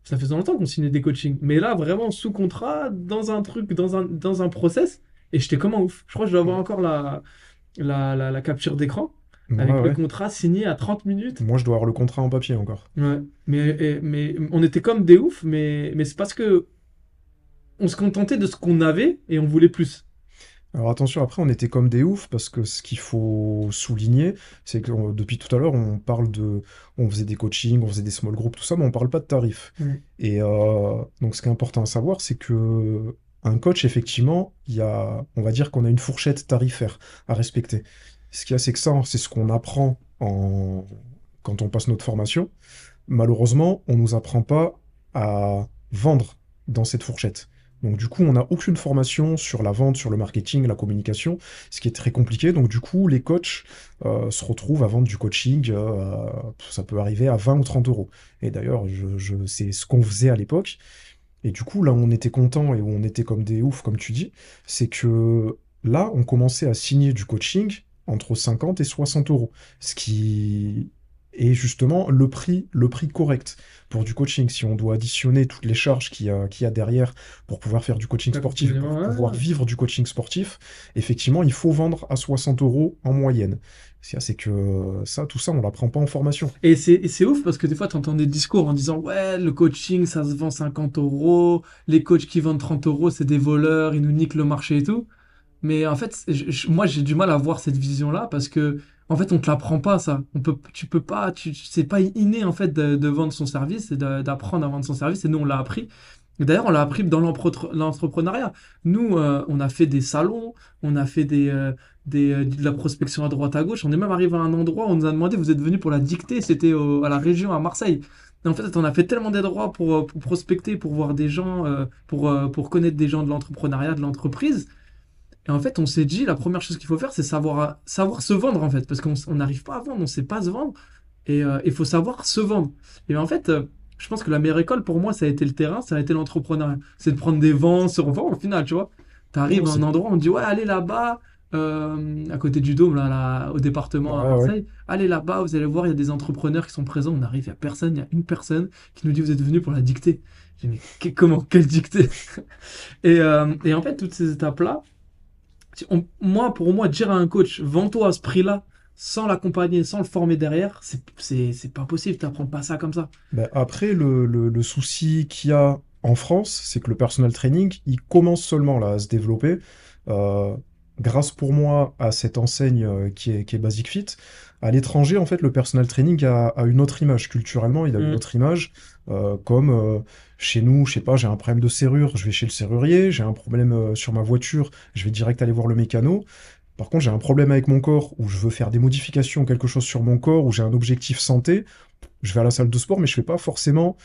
S1: Ça faisait longtemps qu'on signait des coachings. Mais là, vraiment sous contrat, dans un truc, dans un, dans un process. Et j'étais comme un ouf. Je crois que je dois avoir encore la, la, la, la capture d'écran
S2: Ouais,
S1: avec le contrat signé à 30 minutes.
S2: Moi, je dois avoir le contrat en papier encore.
S1: Ouais. Mais, et- mais on était comme des oufs, mais, mais c'est parce que on se contentait de ce qu'on avait et on voulait plus.
S2: Alors attention, après, on était comme des oufs parce que ce qu'il faut souligner, c'est que depuis tout à l'heure, on parle de, on faisait des coachings, on faisait des small groups, tout ça, mais on parle pas de tarifs. Et euh, donc, ce qui est important à savoir, c'est que un coach, effectivement, il y a, on va dire qu'on a une fourchette tarifaire à respecter. Ce qu'il y a, c'est que ça, c'est ce qu'on apprend en, quand on passe notre formation. Malheureusement, on nous apprend pas à vendre dans cette fourchette. Donc du coup, on n'a aucune formation sur la vente, sur le marketing, la communication, ce qui est très compliqué. Donc du coup, les coachs euh, se retrouvent à vendre du coaching, euh, ça peut arriver à 20 ou 30 euros. Et d'ailleurs, c'est ce qu'on faisait à l'époque. Et du coup, là où on était content et où on était comme des oufs, comme tu dis, c'est que là, on commençait à signer du coaching entre 50 et 60 euros, ce qui est justement le prix, le prix correct pour du coaching. Si on doit additionner toutes les charges qu'il y a, qu'il y a derrière pour pouvoir faire du coaching sportif, pour pouvoir vivre du coaching sportif, effectivement, il faut vendre à 60 euros en moyenne. C'est que ça, tout ça, on l'apprend pas en formation.
S1: Et c'est et c'est ouf parce que des fois, tu entends des discours en disant Ouais, le coaching, ça se vend 50 euros. Les coachs qui vendent 30 euros, c'est des voleurs, ils nous niquent le marché et tout. Mais en fait, moi, j'ai du mal à voir cette vision-là parce que, en fait, on te l'apprend pas, ça. On peut, tu peux pas, tu, c'est pas inné, en fait, de, vendre son service et d'apprendre à vendre son service. Et nous, on l'a appris. D'ailleurs, on l'a appris dans l'entrepreneuriat. Nous, euh, on a fait des salons, on a fait des, euh, des, euh, de la prospection à droite à gauche. On est même arrivé à un endroit où on nous a demandé, vous êtes venu pour la dictée, c'était à la région, à Marseille. En fait, on a fait tellement d'endroits pour, pour prospecter, pour voir des gens, pour, pour connaître des gens de l'entrepreneuriat, de l'entreprise. Et en fait, on s'est dit, la première chose qu'il faut faire, c'est savoir, savoir se vendre, en fait, parce qu'on on n'arrive pas à vendre, on ne sait pas se vendre. Et euh, il faut savoir se vendre. Et en fait, euh, je pense que la meilleure école, pour moi, ça a été le terrain, ça a été l'entrepreneuriat. C'est de prendre des vents, se revendre, au final, tu vois. Tu arrives à un endroit, on te dit, ouais, allez là-bas, euh, à côté du Dôme, là, là, au département à
S2: ouais.
S1: Marseille. Allez là-bas, vous allez voir, il y a des entrepreneurs qui sont présents. On arrive, il n'y a personne, il y a une personne qui nous dit, vous êtes venu pour la dictée. J'ai dit, mais que- comment, quelle dictée? <laughs> Et, et en fait, toutes ces étapes-là, on- moi, pour moi, dire à un coach, vends-toi à ce prix-là, sans l'accompagner, sans le former derrière, c'est, pas possible, t'apprends pas ça comme ça.
S2: Ben, après, le, le- le souci qu'il y a en France, c'est que le personal training, il commence seulement là à se développer. Euh, grâce pour moi à cette enseigne euh, qui est, qui est Basic Fit. À l'étranger, en fait, le personal training a, a une autre image. Culturellement, il a une
S1: Mm.
S2: autre image. euh, comme euh, chez nous, je sais pas, j'ai un problème de serrure, je vais chez le serrurier. J'ai un problème euh, sur ma voiture, je vais direct aller voir le mécano. Par contre, j'ai un problème avec mon corps où je veux faire des modifications, quelque chose sur mon corps, où j'ai un objectif santé. Je vais à la salle de sport, mais je fais pas forcément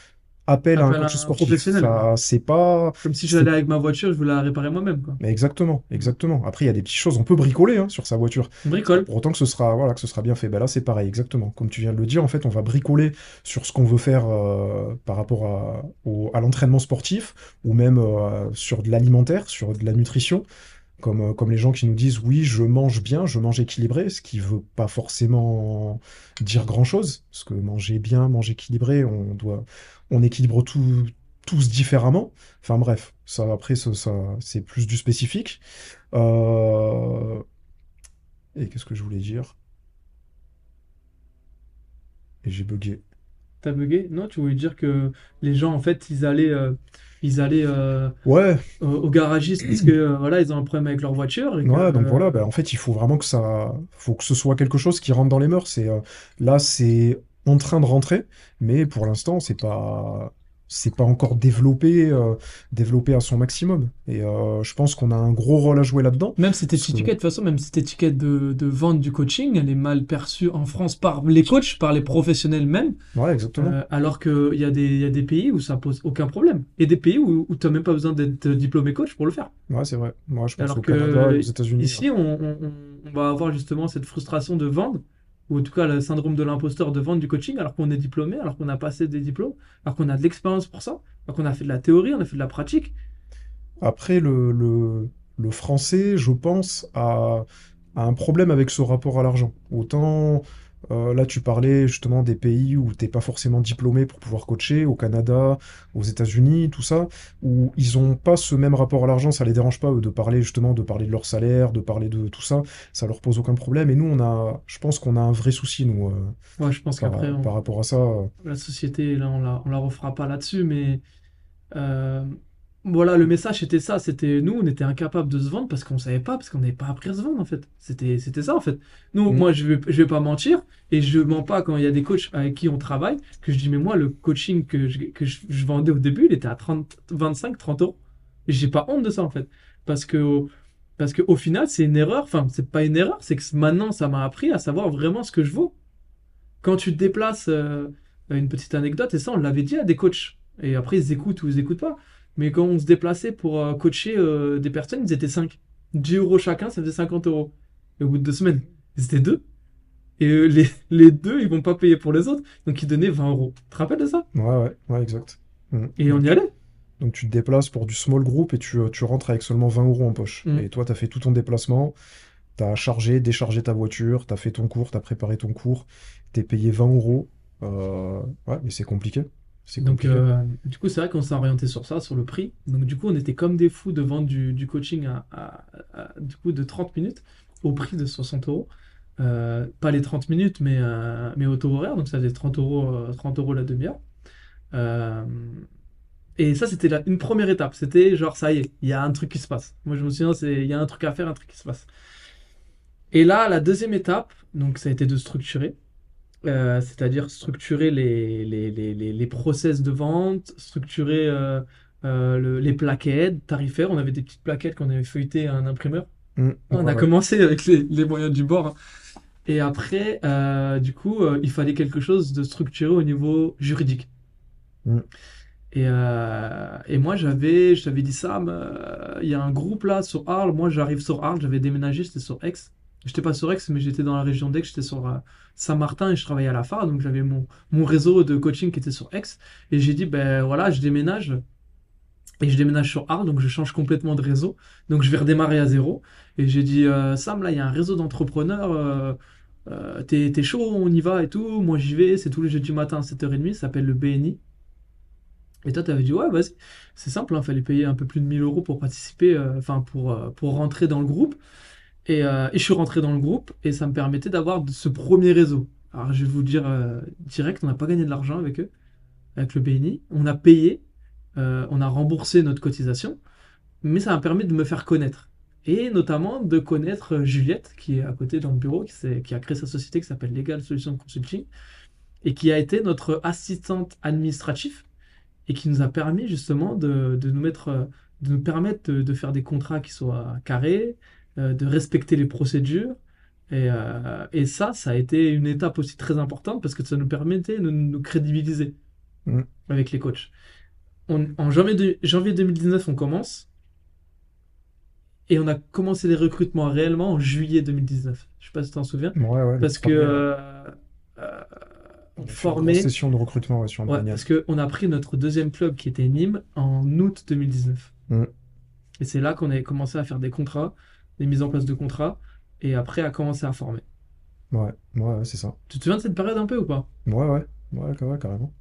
S2: appel à un coach sportif.
S1: professionnel,
S2: c'est pas.
S1: Comme si
S2: c'est-
S1: j'allais avec ma voiture, je voulais la réparer moi-même, quoi.
S2: Mais exactement, exactement. Après, il y a des petites choses, on peut bricoler hein, sur sa voiture.
S1: On bricole.
S2: Pour autant que ce sera, voilà, que ce sera bien fait. Ben là, c'est pareil, exactement. Comme tu viens de le dire, en fait, on va bricoler sur ce qu'on veut faire euh, par rapport à l'entraînement sportif ou même euh, sur de l'alimentaire, sur de la nutrition. Comme, euh, comme les gens qui nous disent, oui, je mange bien, je mange équilibré, ce qui veut pas forcément dire grand-chose. Parce que manger bien, manger équilibré, on doit, on équilibre tout, tous différemment. Enfin bref, ça après, ça, ça- c'est plus du spécifique. Euh, Et qu'est-ce que je voulais dire? et j'ai bugué.
S1: T'as bugué? Non, tu voulais dire que les gens, en fait, ils allaient, euh, ils allaient euh,
S2: Ouais,
S1: au au garagiste parce que euh, voilà, ils ont un problème avec leur voiture et que
S2: ouais, donc voilà,
S1: euh,
S2: bah, en fait, il faut vraiment que ça, faut que ce soit quelque chose qui rentre dans les mœurs. C'est, euh, là, c'est en train de rentrer, mais pour l'instant, c'est pas, c'est pas encore développé, euh, développé à son maximum. Et euh, je pense qu'on a un gros rôle à jouer là-dedans.
S1: même cette
S2: que,
S1: étiquette, de toute façon, même cette étiquette de, de vente du coaching, elle est mal perçue en France par les coachs, par les professionnels même,
S2: ouais, exactement.
S1: euh, alors qu'il y a des, il y a des pays où ça pose aucun problème et des pays où, où tu n'as même pas besoin d'être diplômé coach pour le faire.
S2: Ouais, c'est vrai. Moi, je pense
S1: Alors
S2: au Canada et aux
S1: que
S2: États-Unis.
S1: ici, on- on va avoir justement cette frustration de vendre, ou en tout cas le syndrome de l'imposteur de vendre du coaching, alors qu'on est diplômé, alors qu'on a passé des diplômes, alors qu'on a de l'expérience pour ça, alors qu'on a fait de la théorie, on a fait de la pratique.
S2: Après, le, le, français, je pense, a, a un problème avec ce rapport à l'argent. Autant, euh, là, tu parlais justement des pays où t'es pas forcément diplômé pour pouvoir coacher, au Canada, aux États-Unis, tout ça, où ils ont pas ce même rapport à l'argent, ça les dérange pas, eux, de parler justement, de parler de leur salaire, de parler de tout ça, ça leur pose aucun problème. Et nous, on a, je pense qu'on a un vrai souci, nous, euh,
S1: Ouais, je pense qu'après,
S2: par,
S1: on-
S2: par rapport à ça.
S1: la société, là, on la, on la refera pas là-dessus, mais euh, voilà, le message c'était ça, c'était nous, on était incapables de se vendre parce qu'on savait pas, parce qu'on n'avait pas appris à se vendre en fait. C'était, c'était ça en fait. Nous,
S2: Mm.
S1: moi, je vais, je vais pas mentir et je mens pas quand il y a des coachs avec qui on travaille, que je dis, mais moi, le coaching que je, que je, je vendais au début, il était à 30, 25, 30 euros. Et j'ai pas honte de ça en fait. Parce que, parce que au final, c'est une erreur, enfin, c'est pas une erreur, c'est que maintenant, ça m'a appris à savoir vraiment ce que je vaux. Quand tu te déplaces, euh, une petite anecdote, et ça, on l'avait dit à des coachs. Et après, ils écoutent ou ils écoutent pas. Mais quand on se déplaçait pour euh, coacher euh, des personnes, ils étaient 5. 10 euros chacun, ça faisait 50 euros. Et au bout de deux semaines, ils étaient deux. Et euh, les, <laughs> les deux, ils vont pas payer pour les autres. Donc, ils donnaient 20 euros. Tu te rappelles de ça?
S2: Ouais, ouais, ouais, exact. Mm.
S1: Et on y allait.
S2: Donc tu te déplaces pour du small group et tu, tu rentres avec seulement 20 euros en poche.
S1: Mm.
S2: Et toi, tu as fait tout ton déplacement, tu as chargé, déchargé ta voiture, tu as fait ton cours, tu as préparé ton cours, tu es payé 20 euros. Euh, ouais, mais c'est compliqué.
S1: Donc, euh, du coup, c'est vrai qu'on s'est orienté sur ça, sur le prix. Donc, du coup, on était comme des fous de vendre du, du coaching à, à- à- du coup, de 30 minutes au prix de 60 euros. Euh, pas les 30 minutes, mais, euh, mais au taux horaire. Donc, ça faisait 30 euros, euh, 30 euros la demi-heure. Et ça, c'était une première étape. C'était genre, ça y est, il y a un truc qui se passe. Moi, je me souviens, il y a un truc à faire, un truc qui se passe. Et là, la deuxième étape, donc, ça a été de structurer. Euh, c'est-à-dire structurer les, les, les, les, process de vente, structurer euh, euh, le- les plaquettes tarifaires. On avait des petites plaquettes qu'on avait feuilletées à un imprimeur.
S2: Mm.
S1: On
S2: Ouais,
S1: a
S2: ouais.
S1: commencé avec les, les moyens du bord. hein. Et après, du coup, il fallait quelque chose de structuré au niveau juridique.
S2: Mm.
S1: Et, et moi, j'avais, je t'avais dit ça, il y a un groupe là sur Arles. Moi, j'arrive sur Arles, j'avais déménagé, j'étais sur Aix. J'étais pas sur Aix, mais j'étais dans la région d'Aix, j'étais sur euh, Saint-Martin et je travaillais à la phare. Donc, j'avais mon, réseau de coaching qui était sur Aix. Et j'ai dit, ben voilà, je déménage. Et je déménage sur Arles, donc je change complètement de réseau. Donc, je vais redémarrer à zéro. Et j'ai dit, euh, Sam, là, il y a un réseau d'entrepreneurs. euh, t'es, chaud, on y va et tout. Moi, j'y vais. C'est tous les jeudis matin à 7h30. Ça s'appelle le BNI. Et toi, t'avais dit, ouais, vas-y. C'est simple, il fallait payer un peu plus de 1000 euros pour participer, enfin, pour, pour rentrer dans le groupe. Et, euh, et je suis rentré dans le groupe et ça me permettait d'avoir ce premier réseau. Alors, je vais vous dire euh, direct, on n'a pas gagné de l'argent avec eux, avec le BNI. On a payé, euh, on a remboursé notre cotisation, mais ça m'a permis de me faire connaître. Et notamment de connaître Juliette, qui est à côté dans le bureau, qui, a créé sa société qui s'appelle Legal Solutions Consulting, et qui a été notre assistante administrative, et qui nous a permis justement de, nous mettre, de nous permettre de, faire des contrats qui soient carrés, de respecter les procédures. Et, euh, et ça, ça a été une étape aussi très importante parce que ça nous permettait de nous crédibiliser
S2: Mm.
S1: avec les coachs. On- en janvier, de- janvier 2019, on commence. Et on a commencé les recrutements réellement en juillet 2019. Je sais pas si tu t'en souviens.
S2: Ouais, ouais.
S1: Parce que euh, euh,
S2: on
S1: formait.
S2: session de recrutement ouais, sur un
S1: parce qu'on a pris notre deuxième club qui était Nîmes en août 2019.
S2: Mm.
S1: Et c'est là qu'on avait commencé à faire des contrats, des mises en place de contrats, et après à commencer à former.
S2: Ouais, ouais, ouais, c'est ça.
S1: Tu te souviens de cette période un peu ou pas?
S2: Ouais, ouais, ouais, ouais, carrément.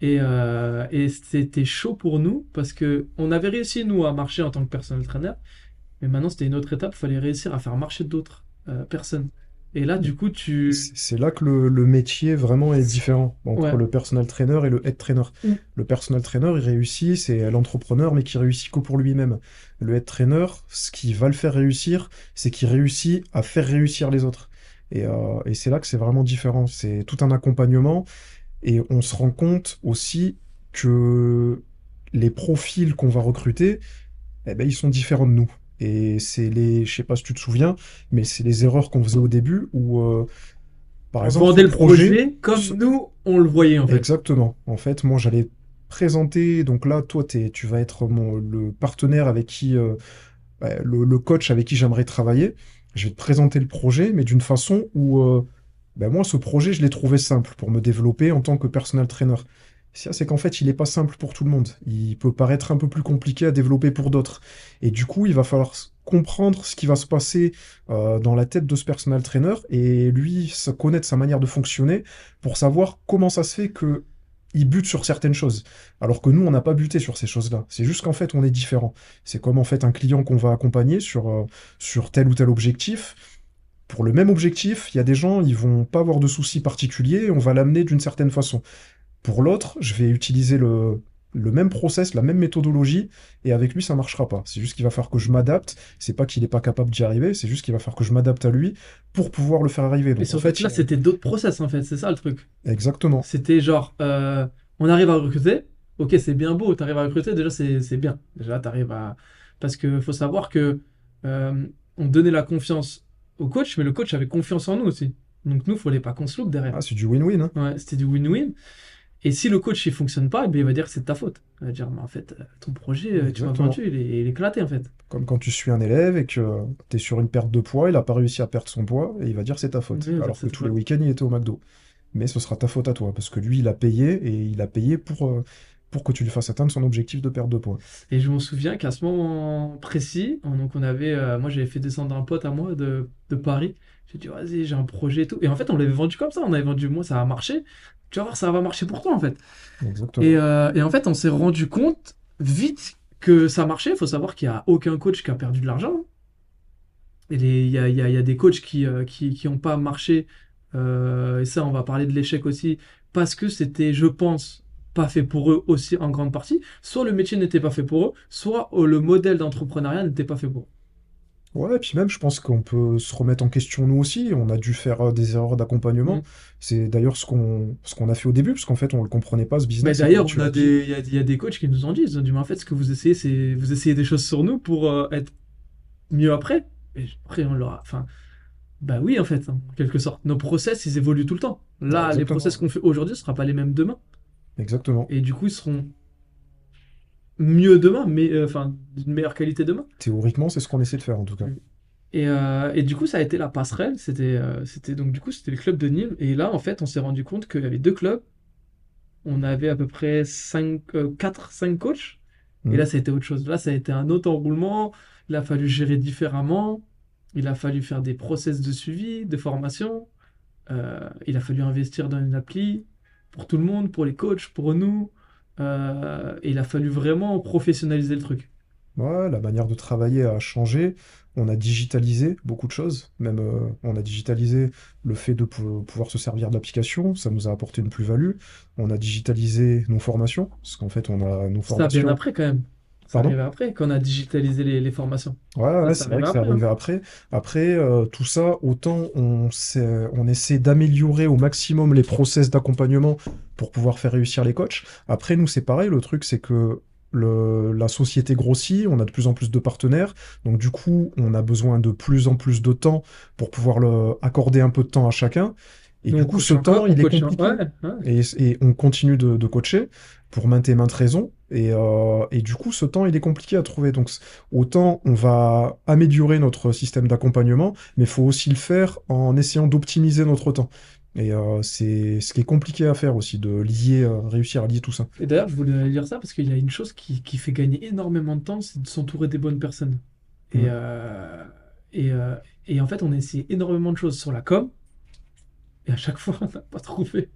S1: Et, euh, et c'était chaud pour nous parce que on avait réussi nous à marcher en tant que personnel trainer, mais maintenant c'était une autre étape, il fallait réussir à faire marcher d'autres euh, personnes. Et là, du coup, tu...
S2: C'est là que le, le métier vraiment est différent entre
S1: Ouais.
S2: le personal trainer et le head trainer.
S1: Mm.
S2: Le personal trainer, il réussit, c'est l'entrepreneur, mais qui réussit que pour lui-même. Le head trainer, ce qui va le faire réussir, c'est qu'il réussit à faire réussir les autres. Et, euh, et c'est là que c'est vraiment différent. C'est tout un accompagnement. Et on se rend compte aussi que les profils qu'on va recruter, eh ben, ils sont différents de nous. Et c'est les, je sais pas si tu te souviens, mais c'est les erreurs qu'on faisait au début où, euh, par
S1: On
S2: exemple,
S1: vendait le projet comme nous, on le voyait, en fait.
S2: Exactement. En fait, moi, j'allais présenter. Donc là, toi, tu vas être mon, le partenaire avec qui, euh, ouais, le, le coach avec qui j'aimerais travailler. Je vais te présenter le projet, mais d'une façon où, euh, ben moi, ce projet, je l'ai trouvé simple pour me développer en tant que personal trainer. C'est qu'en fait, il n'est pas simple pour tout le monde. Il peut paraître un peu plus compliqué à développer pour d'autres. Et du coup, il va falloir comprendre ce qui va se passer euh, dans la tête de ce personal trainer et lui connaître sa manière de fonctionner pour savoir comment ça se fait que il bute sur certaines choses. Alors que nous, on n'a pas buté sur ces choses-là. C'est juste qu'en fait, on est différent. C'est comme en fait un client qu'on va accompagner sur, euh, sur tel ou tel objectif. Pour le même objectif, il y a des gens, ils vont pas avoir de soucis particuliers, on va l'amener d'une certaine façon. Pour l'autre, je vais utiliser le, le même process, la même méthodologie, et avec lui, ça marchera pas. C'est juste qu'il va falloir que je m'adapte. C'est pas qu'il est pas capable d'y arriver, c'est juste qu'il va falloir que je m'adapte à lui pour pouvoir le faire arriver.
S1: Et
S2: Donc en fait,
S1: là, c'était d'autres process, en fait. C'est ça, le truc.
S2: exactement.
S1: C'était genre, euh, on arrive à recruter. Ok, c'est bien beau, t'arrives à recruter, déjà, c'est bien. Déjà, t'arrives à... Parce que faut savoir que euh, on donnait la confiance au coach, mais le coach avait confiance en nous aussi. Donc nous, fallait pas qu'on se loupe derrière.
S2: Ah, c'est du win-win, hein.
S1: Ouais, c'était du win-win. Et si le coach il fonctionne pas, eh bien, il va dire que c'est de ta faute. Il va dire, mais en fait, euh, ton projet, euh, tu m'as vendu, il est, il est éclaté en fait.
S2: Comme quand tu suis un élève et que tu es sur une perte de poids, il n'a pas réussi à perdre son poids et il va dire c'est ta faute.
S1: Oui,
S2: Alors que tous les week-ends, il était au McDo. Mais ce sera ta faute à toi parce que lui, il a payé et il a payé pour, euh, pour que tu lui fasses atteindre son objectif de perte de poids.
S1: Et je m'en souviens qu'à ce moment précis, on- donc on avait, euh, moi j'avais fait descendre un pote à moi de, de Paris. J'ai dit, vas-y, j'ai un projet et tout. Et en fait, on l'avait vendu comme ça. On avait vendu, moi, ça a marché. Tu vas voir, ça va marcher pour toi en fait.
S2: Exactement.
S1: Et, euh, et en fait, on s'est rendu compte vite que ça marchait. Il faut savoir qu'il n'y a aucun coach qui a perdu de l'argent. Il y a, y a- y a des coachs qui n'ont qui, qui pas marché. euh, et ça, on va parler de l'échec aussi. Parce que c'était, je pense, pas fait pour eux aussi en grande partie. Soit le métier n'était pas fait pour eux, soit euh, le modèle d'entrepreneuriat n'était pas fait pour eux.
S2: Ouais, et puis même, je pense qu'on peut se remettre en question nous aussi. On a dû faire euh, des erreurs d'accompagnement.
S1: Mm.
S2: C'est d'ailleurs ce qu'on ce qu'on a fait au début, parce qu'en fait, on le comprenait pas, ce
S1: Mais
S2: business. et
S1: d'ailleurs, a des, il y a, il y a des coachs qui nous ont dit, ils ont dit, mais en fait, ce que vous essayez, c'est vous essayez des choses sur nous pour euh, être mieux après. Et après, on leur enfin, bah oui, en fait, en quelque sorte. Nos process, ils évoluent tout le temps. Là, les process qu'on fait aujourd'hui ne seront pas les mêmes demain.
S2: Exactement.
S1: Et du coup, ils seront mieux demain, mais euh, enfin, d'une meilleure qualité demain.
S2: Théoriquement, c'est ce qu'on essaie de faire en tout cas.
S1: Mm. Et, euh, et du coup, ça a été la passerelle. C'était, euh, c'était donc du coup, c'était le club de Nîmes. Et là, en fait, on s'est rendu compte qu'il y avait deux clubs. On avait à peu près 5, 4, 5 coachs. Et
S2: Mm.
S1: là, ça a été autre chose. Là, ça a été un autre enroulement. Il a fallu gérer différemment. Il a fallu faire des process de suivi, de formation. Euh, il a fallu investir dans une appli pour tout le monde, pour les coachs, pour nous. Euh, et il a fallu vraiment professionnaliser le truc.
S2: Ouais, la manière de travailler a changé. On a digitalisé beaucoup de choses. Même, euh, on a digitalisé le fait de pou- pouvoir se servir d'applications. Ça nous a apporté une plus-value. On a digitalisé nos formations. Parce qu'en fait, on a nos
S1: Ça bien
S2: formations.
S1: après quand même. Ça
S2: Pardon?
S1: arrivait après, qu'on a digitalisé les, les formations.
S2: Ouais,
S1: Ça,
S2: ouais,
S1: ça
S2: c'est vrai que c'est
S1: après, hein.
S2: après. Après, euh, tout ça, autant on, on essaie d'améliorer au maximum les process d'accompagnement pour pouvoir faire réussir les coachs. Après, nous, c'est pareil. Le truc, c'est que le, la société grossit, on a de plus en plus de partenaires. Donc, du coup, on a besoin de plus en plus de temps pour pouvoir le, accorder un peu de temps à chacun. Et du coup, ce temps, il est compliqué.
S1: Ouais, ouais.
S2: Et, et on continue de, de coacher pour maintes et maintes raisons. Et, euh, et du coup, ce temps, il est compliqué à trouver. Donc, autant on va améliorer notre système d'accompagnement, mais il faut aussi le faire en essayant d'optimiser notre temps. Et euh, c'est ce qui est compliqué à faire aussi, de lier, euh, réussir à lier tout ça.
S1: Et d'ailleurs, je voulais dire ça parce qu'il y a une chose qui, qui fait gagner énormément de temps, c'est de s'entourer des bonnes personnes. Et, euh, et, et en fait, on a essayé énormément de choses sur la com, et à chaque fois, <laughs> on n'a pas trouvé.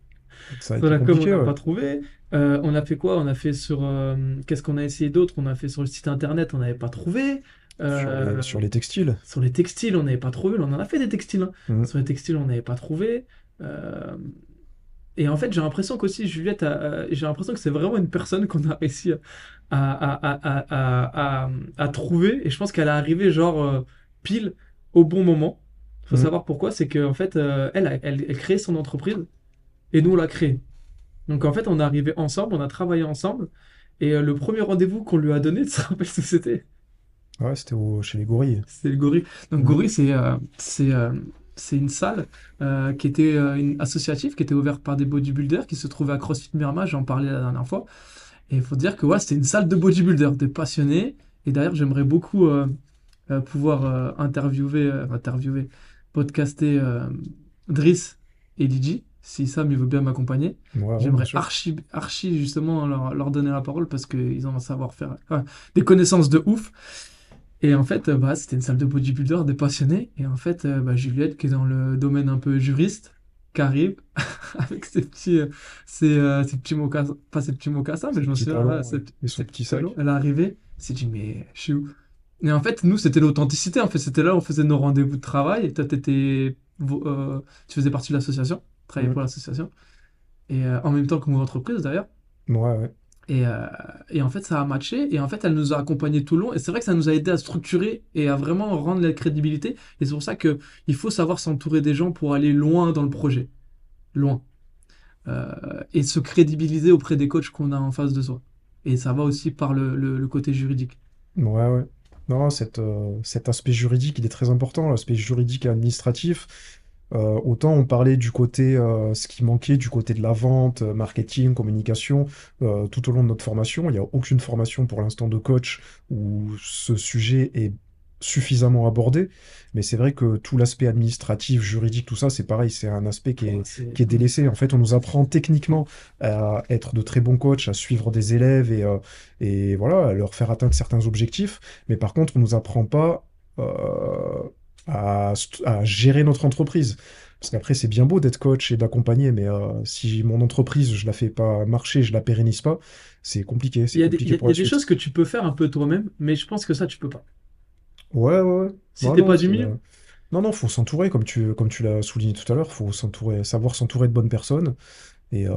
S2: Ça a été
S1: la com, on n'a
S2: ouais.
S1: pas trouvé. Euh, on a fait quoi? On a fait sur. euh, qu'est-ce qu'on a essayé d'autre? On a fait sur le site internet, on n'avait pas trouvé.
S2: Sur les,
S1: Euh,
S2: sur les textiles.
S1: sur les textiles, on n'avait pas trouvé. On en a fait des textiles. hein.
S2: Mhm.
S1: Sur les textiles, on n'avait pas trouvé. Et en fait, j'ai l'impression qu'aussi, Juliette, j'ai l'impression que c'est vraiment une personne qu'on a réussi à, à, à, à, trouver. Et je pense qu'elle est arrivée, genre, pile au bon moment. Il faut
S2: Mhm.
S1: savoir pourquoi. C'est qu'en fait, euh, elle, a- elle, elle créait son entreprise et nous, on l'a créée. Donc, en fait, on est arrivé ensemble, on a travaillé ensemble. Et euh, le premier rendez-vous qu'on lui a donné, <laughs> tu te rappelles ce que c'était?
S2: Ouais, c'était au- chez les gorilles.
S1: C'est le Gorille. Donc
S2: Mhm.
S1: Gorille, c'est euh, c'est euh, une salle qui était une associative, qui était ouverte par des bodybuilders, qui se trouvait à CrossFit Miramar, j'en parlais la dernière fois. Et il faut dire que ouais, c'était une salle de bodybuilders, des passionnés. Et d'ailleurs, j'aimerais beaucoup pouvoir interviewer, interviewer, podcaster euh, Driss et Lydie, si Sam il veut bien m'accompagner.
S2: Ouais,
S1: J'aimerais archi, archi justement leur, leur donner la parole parce qu'ils ont un savoir-faire, des connaissances de ouf. Et en fait, euh, bah, c'était une salle de bodybuilder, des passionnés. Et en fait, euh, bah, Juliette, qui est dans le domaine un peu juriste, qui arrive <laughs> avec ses petits, ses, ses petits mocassins, pas ses petits mocassins, mais je me souviens, ses, petits
S2: sac.
S1: talons. Elle est arrivée, s'est dit, mais je suis où? Et en fait, nous, c'était l'authenticité. En fait, c'était là où on faisait nos rendez-vous de travail. Et toi, t'étais, euh, tu faisais partie de l'association, travaillais
S2: Mhm.
S1: pour l'association. Et euh, en même temps que mon entreprise, d'ailleurs.
S2: Ouais, ouais.
S1: Et, euh, et en fait, ça a matché. Et en fait, elle nous a accompagnés tout le long. Et c'est vrai que ça nous a aidé à structurer et à vraiment rendre la crédibilité. Et c'est pour ça que il faut savoir s'entourer des gens pour aller loin dans le projet. Loin. Euh, et se crédibiliser auprès des coachs qu'on a en face de soi. Et ça va aussi par le, le- le côté juridique.
S2: Ouais, ouais. Non, euh, cet aspect juridique, il est très important, l'aspect juridique et administratif. Euh, autant on parlait du côté, euh, ce qui manquait du côté de la vente, marketing, communication, tout au long de notre formation. Il n'y a aucune formation pour l'instant de coach où ce sujet est suffisamment abordé. Mais c'est vrai que tout l'aspect administratif, juridique, tout ça, c'est pareil, c'est un aspect qui est,
S1: C'est-
S2: qui est délaissé. En fait, on nous apprend techniquement à être de très bons coachs, à suivre des élèves et, euh, et voilà, à leur faire atteindre certains objectifs. Mais par contre, on nous apprend pas euh, à, gérer notre entreprise. Parce qu'après, c'est bien beau d'être coach et d'accompagner, mais euh, si mon entreprise, je la fais pas marcher, je la pérennise pas, c'est compliqué.
S1: Il y a des, y a- y des choses que tu peux faire un peu toi-même, mais je pense que ça, tu peux pas.
S2: Ouais, ouais, ouais.
S1: Si t'es pas du
S2: c'est,
S1: milieu.
S2: euh, Non, non, faut s'entourer, comme tu, comme tu l'as souligné tout à l'heure, faut s'entourer, savoir s'entourer de bonnes personnes. Et euh,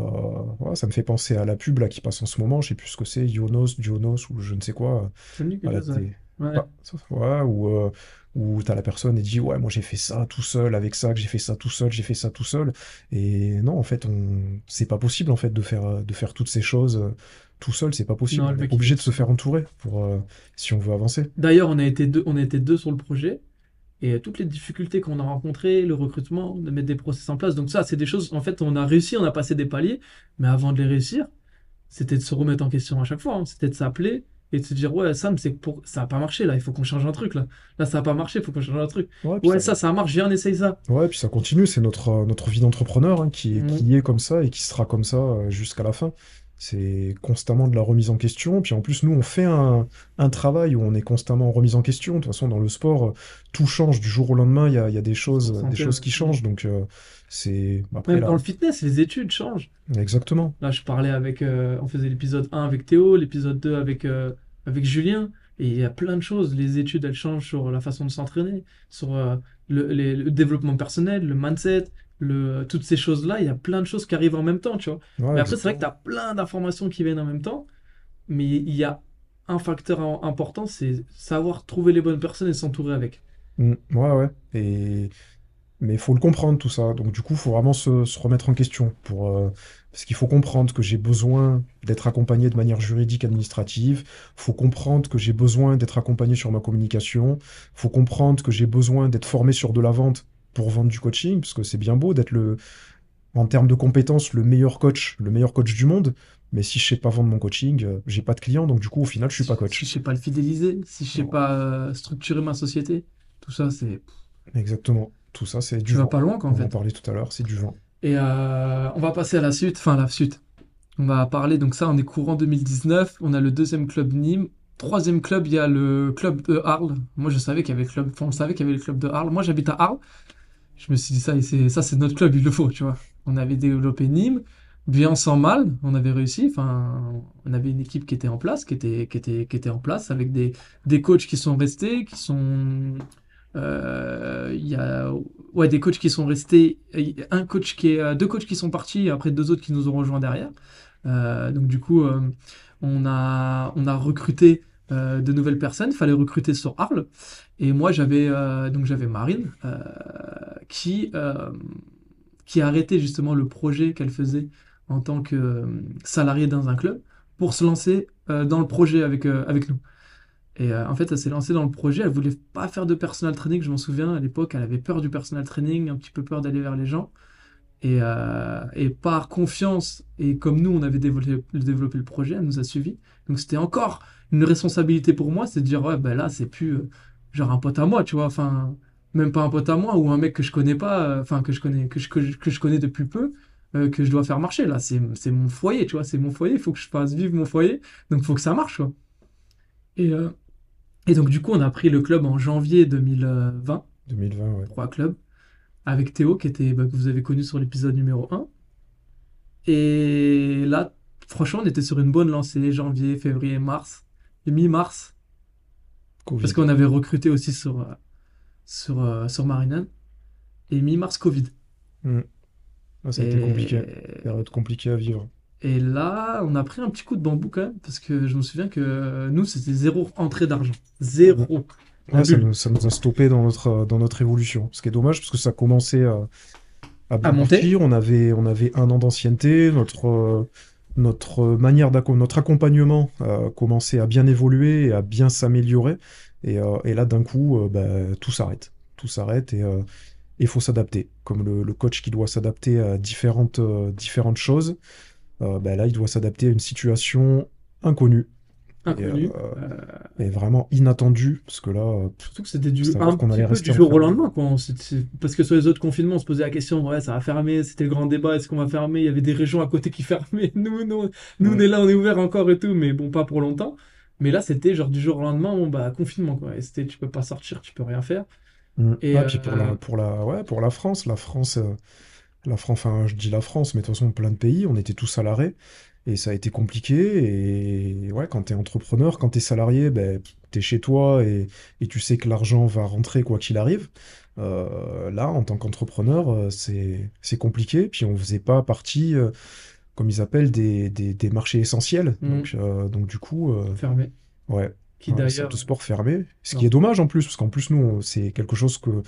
S2: voilà, ça me fait penser à la pub là, qui passe en ce moment, je sais plus ce que c'est, Yonos, Jonos ou je ne sais quoi,
S1: Ça me dit
S2: à
S1: quelque
S2: la
S1: chose, ouais.
S2: télé.
S1: Ouais.
S2: Ah, ça- ouais, où, euh, où t'as la personne et dit, ouais, moi j'ai fait ça tout seul, avec ça, que j'ai fait ça tout seul, j'ai fait ça tout seul. Et non, en fait, on... c'est pas possible en fait de faire, euh, de faire toutes ces choses euh, tout seul, c'est pas possible.
S1: Non,
S2: On est obligé de se faire entourer pour, euh, si on veut avancer.
S1: D'ailleurs, on a été deux, on a été deux sur le projet. Et toutes les difficultés qu'on a rencontrées, le recrutement, de mettre des process en place. Donc ça, c'est des choses, en fait, on a réussi, on a passé des paliers. Mais avant de les réussir, c'était de se remettre en question à chaque fois. hein. C'était de s'appeler et de se dire, ouais, Sam, c'est pour... ça a pas marché, là, il faut qu'on change un truc, là. Là, ça a pas marché, il faut qu'on change un truc.
S2: Ouais, ça,
S1: ça, ça marche, viens, on essaye ça.
S2: ouais, puis ça continue, c'est notre, euh, notre vie d'entrepreneur hein, qui, est-
S1: Mhm.
S2: qui est comme ça et qui sera comme ça euh, jusqu'à la fin. C'est constamment de la remise en question. Puis en plus, nous, on fait un, un travail où on est constamment remis en question. De toute façon, dans le sport, tout change du jour au lendemain. Il y a, il y a des choses, des choses qui changent. Donc, euh, c'est. Après,
S1: Même
S2: là,
S1: dans le fitness, les études changent.
S2: exactement.
S1: Là, je parlais avec. euh, on faisait l'épisode 1 avec Théo, l'épisode 2 avec, euh, avec Julien. Et il y a plein de choses. Les études, elles changent sur la façon de s'entraîner, sur euh, le, les- le développement personnel, le mindset, le, toutes ces choses-là. Il y a plein de choses qui arrivent en même temps, tu vois.
S2: Ouais,
S1: Mais après, c'est vrai que tu as plein d'informations qui viennent en même temps. Mais il y a un facteur im- important, c'est savoir trouver les bonnes personnes et s'entourer avec.
S2: Mm, ouais, ouais. Et... Mais il faut le comprendre, tout ça. Donc, du coup, il faut vraiment se, se remettre en question. Pour, euh, Parce qu'il faut comprendre que j'ai besoin d'être accompagné de manière juridique, administrative. Il faut comprendre que j'ai besoin d'être accompagné sur ma communication. Il faut comprendre que j'ai besoin d'être formé sur de la vente pour vendre du coaching. Parce que c'est bien beau d'être le, en termes de compétences, le meilleur coach, le meilleur coach du monde. Mais si je sais pas vendre mon coaching, euh, j'ai pas de clients. Donc, du coup, au final, je suis pas
S1: Si, si
S2: coach.
S1: je sais pas le fidéliser, si je sais pas euh, structurer ma société, tout ça, c'est.
S2: Exactement. Tout ça, c'est du
S1: Tu vas
S2: vent.
S1: pas loin,
S2: On
S1: en
S2: en
S1: fait.
S2: parlait tout à l'heure, c'est du vent.
S1: Et euh, on va passer à la suite, enfin la suite. On va parler, donc ça, on est courant 2019, on a le deuxième club Nîmes. Troisième club, il y a le club de Arles. Moi, je savais qu'il y avait le club, enfin, on savait qu'il y avait le club de Arles. Moi, j'habite à Arles. Je me suis dit, ça, et c'est, ça, c'est notre club, il le faut, tu vois. On avait développé Nîmes. bien sans mal, on avait réussi. Enfin, on avait une équipe qui était en place, qui était, qui était, qui était en place, avec des, des coachs qui sont restés, qui sont. euh, Il y a ouais, des coachs qui sont restés, un coach qui est, deux coachs qui sont partis, après deux autres qui nous ont rejoints derrière. Euh, donc du coup, euh, on a, on a recruté de nouvelles personnes. Fallait recruter sur Arles. Et moi, j'avais euh, donc j'avais Marine euh, qui, euh, qui a arrêté justement le projet qu'elle faisait en tant que euh, salariée dans un club pour se lancer dans le projet avec, avec nous. Et en fait, elle s'est lancée dans le projet. Elle voulait pas faire de personal training. Je m'en souviens, à l'époque, elle avait peur du personal training, un petit peu peur d'aller vers les gens. Et, et par confiance, et comme nous, on avait développé, développé le projet, elle nous a suivis. Donc c'était encore une responsabilité pour moi, c'est de dire, ouais, ben là, c'est plus genre un pote à moi, tu vois. Enfin, même pas un pote à moi ou un mec que je connais pas, euh, enfin, que je connais, que je, que je, que je connais depuis peu, euh, que je dois faire marcher. Là, c'est, c'est mon foyer, tu vois. C'est mon foyer, il faut que je fasse vivre mon foyer. Donc il faut que ça marche, quoi. Et, euh, et donc, du coup, on a pris le club en janvier 2020,
S2: 2020, ouais.
S1: trois clubs, avec Théo, qui était, bah, que vous avez connu sur l'épisode numéro un Et là, franchement, on était sur une bonne lancée, janvier, février, mars, et parce qu'on avait recruté aussi sur, euh, sur, euh, sur Marinan, et mi-mars, Covid.
S2: Mm. Ah, ça a été compliqué. Période compliquée à vivre.
S1: et là, on a pris un petit coup de bambou quand même, parce que je me souviens que euh, nous, c'était zéro entrée d'argent. Zéro.
S2: Ouais, ça nous, ça nous a stoppé dans notre, dans notre évolution. Ce qui est dommage parce que ça commençait à, à
S1: À monter.
S2: On avait, on avait un an d'ancienneté. Notre, notre manière notre accompagnement euh, commençait à bien évoluer et à bien s'améliorer. Et, euh, là, d'un coup, euh, bah, tout s'arrête. Tout s'arrête et il faut s'adapter. Comme le, coach qui doit s'adapter à différentes, choses, bah, là, il doit s'adapter à une situation inconnue
S1: Inconnu. Euh,
S2: et vraiment inattendue. Parce que là,
S1: Surtout que c'était du, un
S2: qu'on
S1: petit
S2: allait
S1: peu
S2: rester
S1: du jour au lendemain, quoi. On s'est- c'est- Parce que sur les autres confinements, on se posait la question, ouais, ça va fermer, c'était le grand débat, est-ce qu'on va fermer? Il y avait des régions à côté qui <laughs> fermaient. Nous, nous, nous, on
S2: Ouais.
S1: est là, on est ouvert encore et tout, mais bon, pas pour longtemps. Mais là, c'était genre du jour au lendemain, bon, bah, confinement, quoi. Et c'était, tu peux pas sortir, tu peux rien faire.
S2: Mm.
S1: Et,
S2: Ah, puis pour
S1: euh,
S2: la, pour la, ouais, pour la France, la France, euh, la France, enfin, je dis la France, mais de toute façon, plein de pays, on était tous à l'arrêt et ça a été compliqué. Et ouais, quand t'es entrepreneur, quand t'es salarié, ben, t'es chez toi et, et tu sais que l'argent va rentrer quoi qu'il arrive. Euh, là, en tant qu'entrepreneur, euh, c'est, c'est compliqué. Puis on faisait pas partie, euh, comme ils appellent, des, des, des marchés essentiels.
S1: mm,
S2: Donc, euh, donc du coup,
S1: fermé.
S2: ouais,
S1: Qui
S2: ouais,
S1: d'ailleurs,
S2: sport fermée. Ce qui est dommage en plus, parce qu'en plus, nous, c'est quelque chose que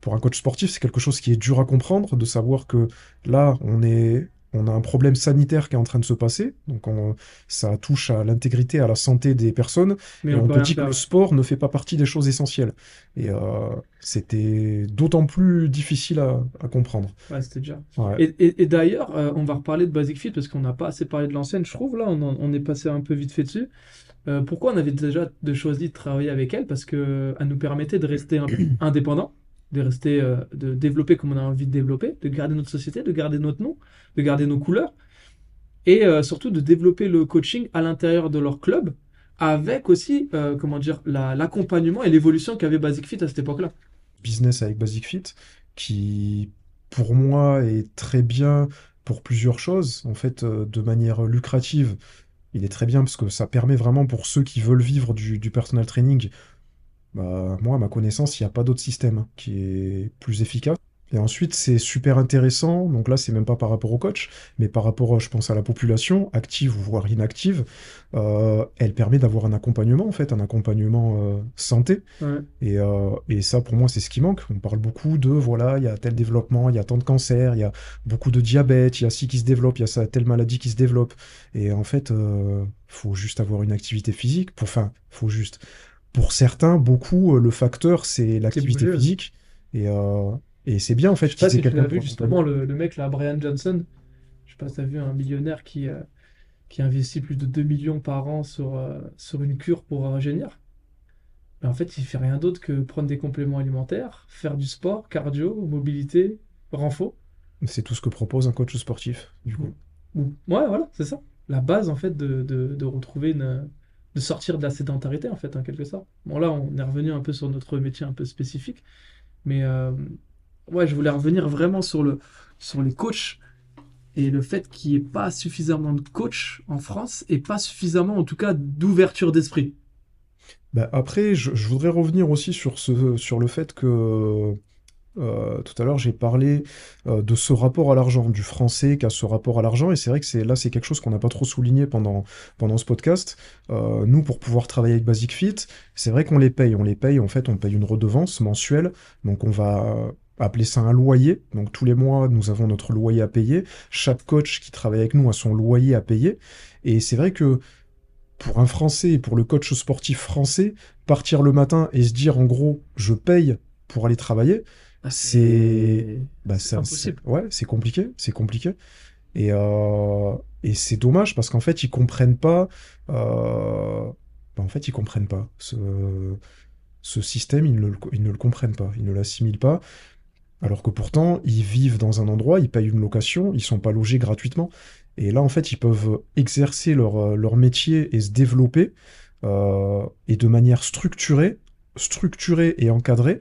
S2: pour un coach sportif, c'est quelque chose qui est dur à comprendre, de savoir que là, on est, on a un problème sanitaire qui est en train de se passer, donc on- ça touche à l'intégrité, à la santé des personnes,
S1: Mais
S2: et
S1: on peut
S2: dit que le sport ne fait pas partie des choses essentielles. Et euh, c'était d'autant plus difficile à, à comprendre.
S1: Ouais, c'était.
S2: Ouais.
S1: Et, et, et d'ailleurs, euh, on va reparler de Basic Fit parce qu'on n'a pas assez parlé de l'ancienne, je trouve. Là, on, en- on est passé un peu vite fait dessus. Euh, pourquoi on avait déjà de choisi de travailler avec elle? Parce que elle nous permettait de rester un- <clears throat> indépendant, de rester, euh, de développer comme on a envie de développer, de garder notre société, de garder notre nom, de garder nos couleurs, et euh, surtout de développer le coaching à l'intérieur de leur club, avec aussi, euh, comment dire, la- l'accompagnement et l'évolution qu'avait Basic Fit à cette époque-là.
S2: business avec Basic Fit, qui pour moi est très bien pour plusieurs choses. En fait, de manière lucrative, il est très bien parce que ça permet vraiment pour ceux qui veulent vivre du, du personal training. Bah, moi, à ma connaissance, il n'y a pas d'autre système hein, qui est plus efficace. Et ensuite, c'est super intéressant. Donc là, c'est même pas par rapport au coach, mais par rapport, je pense, à la population, active ou voire inactive. Euh, elle permet d'avoir un accompagnement, en fait, un accompagnement euh, santé.
S1: Ouais.
S2: Et, euh, et ça, pour moi, c'est ce qui manque. On parle beaucoup de, voilà, il y a tel développement, il y a tant de cancers, il y a beaucoup de diabète, il y a ci qui se développe, il y a ça, telle maladie qui se développe. Et en fait, euh, faut juste avoir une activité physique. Pour, enfin, faut juste. Pour certains, beaucoup, euh, le facteur, c'est l'activité physique. Et, euh, et c'est bien, en
S1: Je
S2: fait,
S1: sais pas si tu l'as vu justement, le, le mec là, Brian Johnson. Je sais pas si tu as vu un millionnaire qui, euh, qui investit plus de 2 millions par an sur, euh, sur une cure pour rajeunir. Mais en fait, il fait rien d'autre que prendre des compléments alimentaires, faire du sport, cardio, mobilité, renfort.
S2: C'est tout ce que propose un coach sportif, du coup.
S1: Ou- Ouais, voilà, c'est ça. La base en fait de, de, de retrouver une, de sortir de la sédentarité en fait, en quelque sorte. Bon là, on est revenu un peu sur notre métier un peu spécifique, mais euh, ouais, je voulais revenir vraiment sur le, sur les coachs et le fait qu'il n'y ait pas suffisamment de coachs en France et pas suffisamment, en tout cas, d'ouverture d'esprit.
S2: Bah, après, je, je voudrais revenir aussi sur ce, sur le fait que euh, tout à l'heure, j'ai parlé euh, de ce rapport à l'argent, du français qui a ce rapport à l'argent, et c'est vrai que c'est là, c'est quelque chose qu'on n'a pas trop souligné pendant, pendant ce podcast. Euh, nous, pour pouvoir travailler avec Basic Fit, c'est vrai qu'on les paye. On les paye, en fait, on paye une redevance mensuelle, donc on va appeler ça un loyer. Donc tous les mois, nous avons notre loyer à payer. Chaque coach qui travaille avec nous a son loyer à payer. Et c'est vrai que pour un Français, pour le coach sportif français, partir le matin et se dire en gros, je paye pour aller travailler, c'est bah,
S1: c'est impossible.
S2: ouais, c'est compliqué, c'est compliqué. Et, euh, et c'est dommage parce qu'en fait, ils comprennent pas. euh, bah, en fait, ils comprennent pas ce, ce système. Ils ne, le, ils ne le comprennent pas, ils ne l'assimilent pas. Alors que pourtant, ils vivent dans un endroit, ils payent une location, ils sont pas logés gratuitement. Et là, en fait, ils peuvent exercer leur, leur métier et se développer euh, et de manière structurée, structurée et encadrée.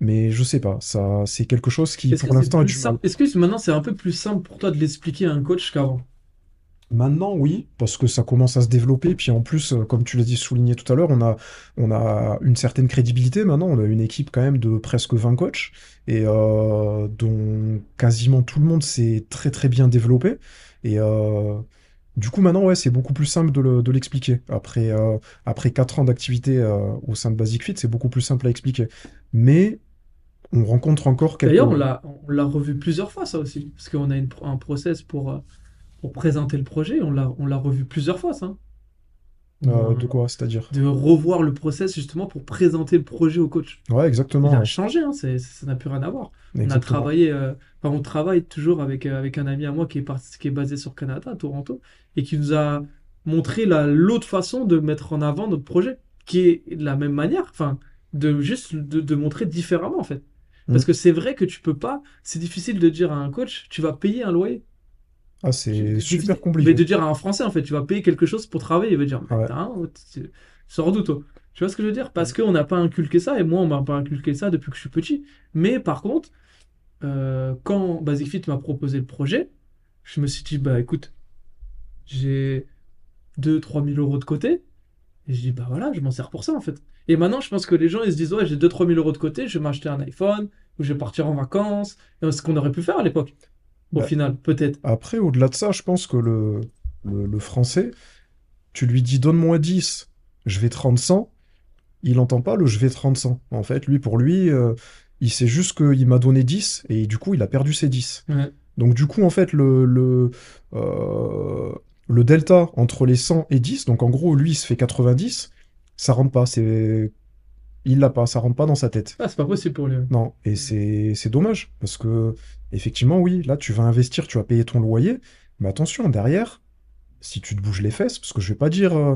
S2: Mais je sais pas, ça, c'est quelque chose qui, pour l'instant, du mal.
S1: simple? Est-ce que maintenant c'est un peu plus simple pour toi de l'expliquer à un coach qu'avant?
S2: Maintenant, oui, parce que ça commence à se développer. Puis en plus, euh, comme tu l'as dit, souligné tout à l'heure, on a, on a une certaine crédibilité maintenant. On a une équipe quand même de presque 20 coachs et euh, dont quasiment tout le monde s'est très très bien développé. Et euh, du coup, maintenant, ouais, c'est beaucoup plus simple de le- de l'expliquer. Après, euh, après 4 ans d'activité euh, au sein de Basic Fit, c'est beaucoup plus simple à expliquer. Mais on rencontre encore quelques...
S1: D'ailleurs, on l'a on l'a revu plusieurs fois, ça aussi. Parce qu'on a une, un process pour, euh, pour présenter le projet. On l'a on l'a revu plusieurs fois, ça.
S2: Euh,
S1: On-
S2: de quoi, c'est-à-dire?
S1: de revoir le process justement pour présenter le projet au coach.
S2: Ouais,
S1: Il
S2: exactement.
S1: a
S2: ouais.
S1: changé, hein, c'est- ça n'a plus rien à voir. On a travaillé, euh, enfin, on travaille toujours avec, euh, avec un ami à moi qui est, parti- qui est basé sur Canada, à Toronto, et qui nous a montré la, l'autre façon de mettre en avant notre projet, qui est de la même manière, enfin, de juste de, de montrer différemment en fait. Parce
S2: Mm.
S1: que c'est vrai que tu peux pas, c'est difficile de dire à un coach, tu vas payer un loyer.
S2: Ah, c'est super compliqué.
S1: Mais de dire à un Français, en fait, tu vas payer quelque chose pour travailler, il va dire, mais
S2: Ouais.
S1: sors d'où toi? Tu vois ce que je veux dire? Parce qu'on n'a pas inculqué ça, et moi, on m'a pas inculqué ça depuis que je suis petit. Mais par contre, euh, quand Basic Fit m'a proposé le projet, je me suis dit, bah écoute, j'ai 2-3 000 euros de côté, et je dis, bah voilà, je m'en sers pour ça, en fait. Et maintenant, je pense que les gens, ils se disent, ouais, j'ai 2-3 000 euros de côté, je vais m'acheter un iPhone, ou je vais partir en vacances, Et ce qu'on aurait pu faire à l'époque. Au
S2: Bah,
S1: final, peut-être.
S2: Après, au-delà de ça, je pense que le, le, le français, tu lui dis donne-moi 10, je vais te rendre 100, il entend pas le je vais te rendre 100. En fait, lui, pour lui, euh, il sait juste qu'il m'a donné 10 et du coup, il a perdu ses 10.
S1: Ouais.
S2: Donc, du coup, en fait, le, le, euh, le delta entre les 100 et 10, donc en gros, lui, il se fait 90, ça rentre pas. C'est... Il l'a pas, ça rentre pas dans sa tête.
S1: Ah, c'est pas possible pour lui.
S2: Non, et c'est c'est dommage, parce que, effectivement, oui, là, tu vas investir, tu vas payer ton loyer, mais attention, derrière, si tu te bouges les fesses, parce que je vais pas dire, euh,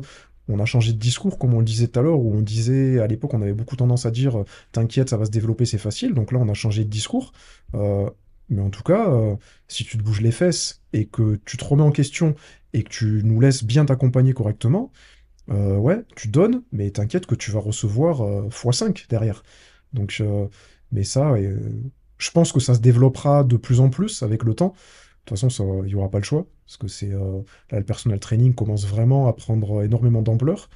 S2: on a changé de discours, comme on le disait tout à l'heure, où on disait, à l'époque, on avait beaucoup tendance à dire, euh, t'inquiète, ça va se développer, c'est facile, donc là, on a changé de discours, euh, mais en tout cas, euh, si tu te bouges les fesses, et que tu te remets en question, et que tu nous laisses bien t'accompagner correctement, euh, ouais, tu donnes, mais t'inquiète que tu vas recevoir euh, x5 derrière. Donc, euh, mais ça, euh, je pense que ça se développera de plus en plus avec le temps. De toute façon, il n'y aura pas le choix, parce que c'est euh, là, le personal training commence vraiment à prendre énormément d'ampleur.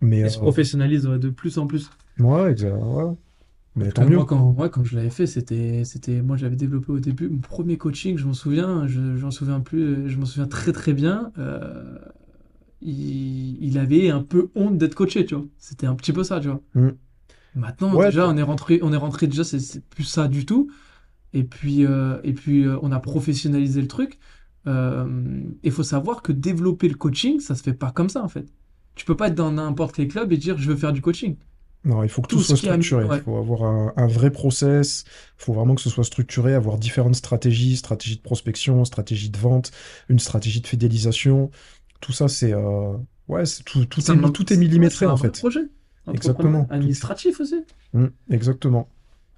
S2: Mais
S1: Il se
S2: euh,
S1: professionnalise ouais, de plus en plus.
S2: ouais, ouais. Mais tant mieux.
S1: Moi, quand, moi, quand je l'avais fait, c'était, c'était, moi, j'avais développé au début mon premier coaching, je m'en souviens, je, je m'en souviens plus, je m'en souviens très très bien. euh, il, il avait un peu honte d'être coaché, tu vois. C'était un petit peu ça, tu vois.
S2: Mm.
S1: Maintenant,
S2: Ouais,
S1: déjà, on est rentré, on est rentré déjà, c'est plus ça du tout. Et puis, euh, et puis euh, on a professionnalisé le truc. Il faut savoir que développer le coaching, ça se fait pas comme ça, en fait. Tu peux pas être dans n'importe quel club et dire je veux faire du coaching.
S2: Non, il faut que tout
S1: Tout
S2: soit
S1: a
S2: structuré. Il faut avoir un, un vrai process. Il faut vraiment que ce soit structuré, avoir différentes stratégies, stratégie de prospection, stratégie de vente, une stratégie de fidélisation. Tout ça, c'est euh, ouais, tout, tout est, tout est millimétré
S1: c'est un
S2: en fait.
S1: projet.
S2: Exactement.
S1: Administratif aussi.
S2: Mm, exactement.